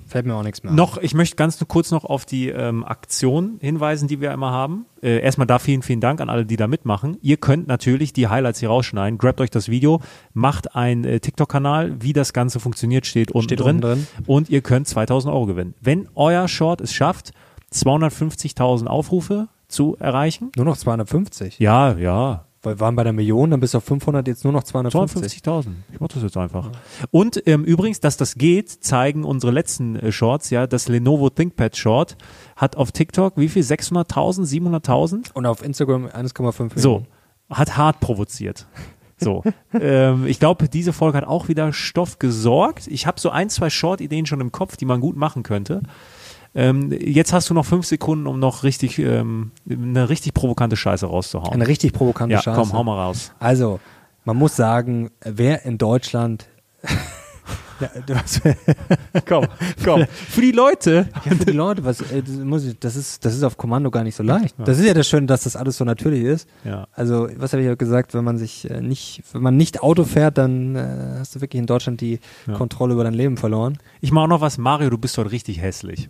S1: fällt mir auch nichts mehr.
S2: Noch, ich möchte ganz kurz noch auf die ähm, Aktion hinweisen, die wir immer haben. Äh, erstmal da vielen, vielen Dank an alle, die da mitmachen. Ihr könnt natürlich die Highlights hier rausschneiden. Grabt euch das Video, macht einen äh, TikTok-Kanal. Wie das Ganze funktioniert, steht unten
S1: Steht
S2: drin.
S1: unten drin.
S2: Und ihr könnt 2000 Euro gewinnen. Wenn euer Short es schafft, 250.000 Aufrufe zu erreichen.
S1: Nur noch 250.
S2: Ja, ja,
S1: Weil wir waren bei der Million, dann bist du auf 500, jetzt nur noch 250.
S2: 250.000. Ich mach das jetzt einfach. Und ähm, übrigens, dass das geht, zeigen unsere letzten äh, Shorts. Ja, das Lenovo ThinkPad Short hat auf TikTok wie viel? 600.000, 700.000?
S1: Und auf Instagram 1,5 Millionen.
S2: So, hat hart provoziert. So, ähm, ich glaube, diese Folge hat auch wieder Stoff gesorgt. Ich habe so ein, zwei Short-Ideen schon im Kopf, die man gut machen könnte. Ähm, jetzt hast du noch fünf Sekunden, um noch richtig ähm, eine richtig provokante Scheiße rauszuhauen.
S1: Eine richtig provokante
S2: ja,
S1: Scheiße.
S2: komm, hau mal raus.
S1: Also, man muss sagen, wer in Deutschland. ja, hast,
S2: Komm, komm. Für die Leute.
S1: ja, für die Leute, was, äh, das, muss ich, das, ist, das ist auf Kommando gar nicht so leicht. Das ist ja das Schöne, dass das alles so natürlich ist.
S2: Ja.
S1: Also, was habe ich ja gesagt, wenn man sich äh, nicht, wenn man nicht Auto fährt, dann äh, hast du wirklich in Deutschland die
S2: Ja.
S1: Kontrolle über dein Leben verloren.
S2: Ich mache noch was, Mario, du bist heute richtig hässlich.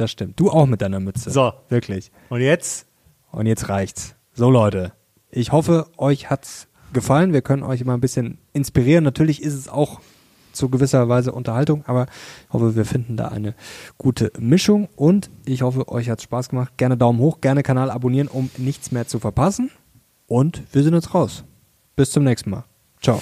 S1: Das stimmt. Du auch mit deiner Mütze.
S2: So.
S1: Wirklich.
S2: Und jetzt?
S1: Und jetzt reicht's. So Leute, ich hoffe, euch hat's gefallen. Wir können euch immer ein bisschen inspirieren. Natürlich ist es auch zu gewisser Weise Unterhaltung, aber ich hoffe, wir finden da eine gute Mischung und ich hoffe, euch hat's Spaß gemacht. Gerne Daumen hoch, gerne Kanal abonnieren, um nichts mehr zu verpassen. Und wir sind jetzt raus. Bis zum nächsten Mal. Ciao.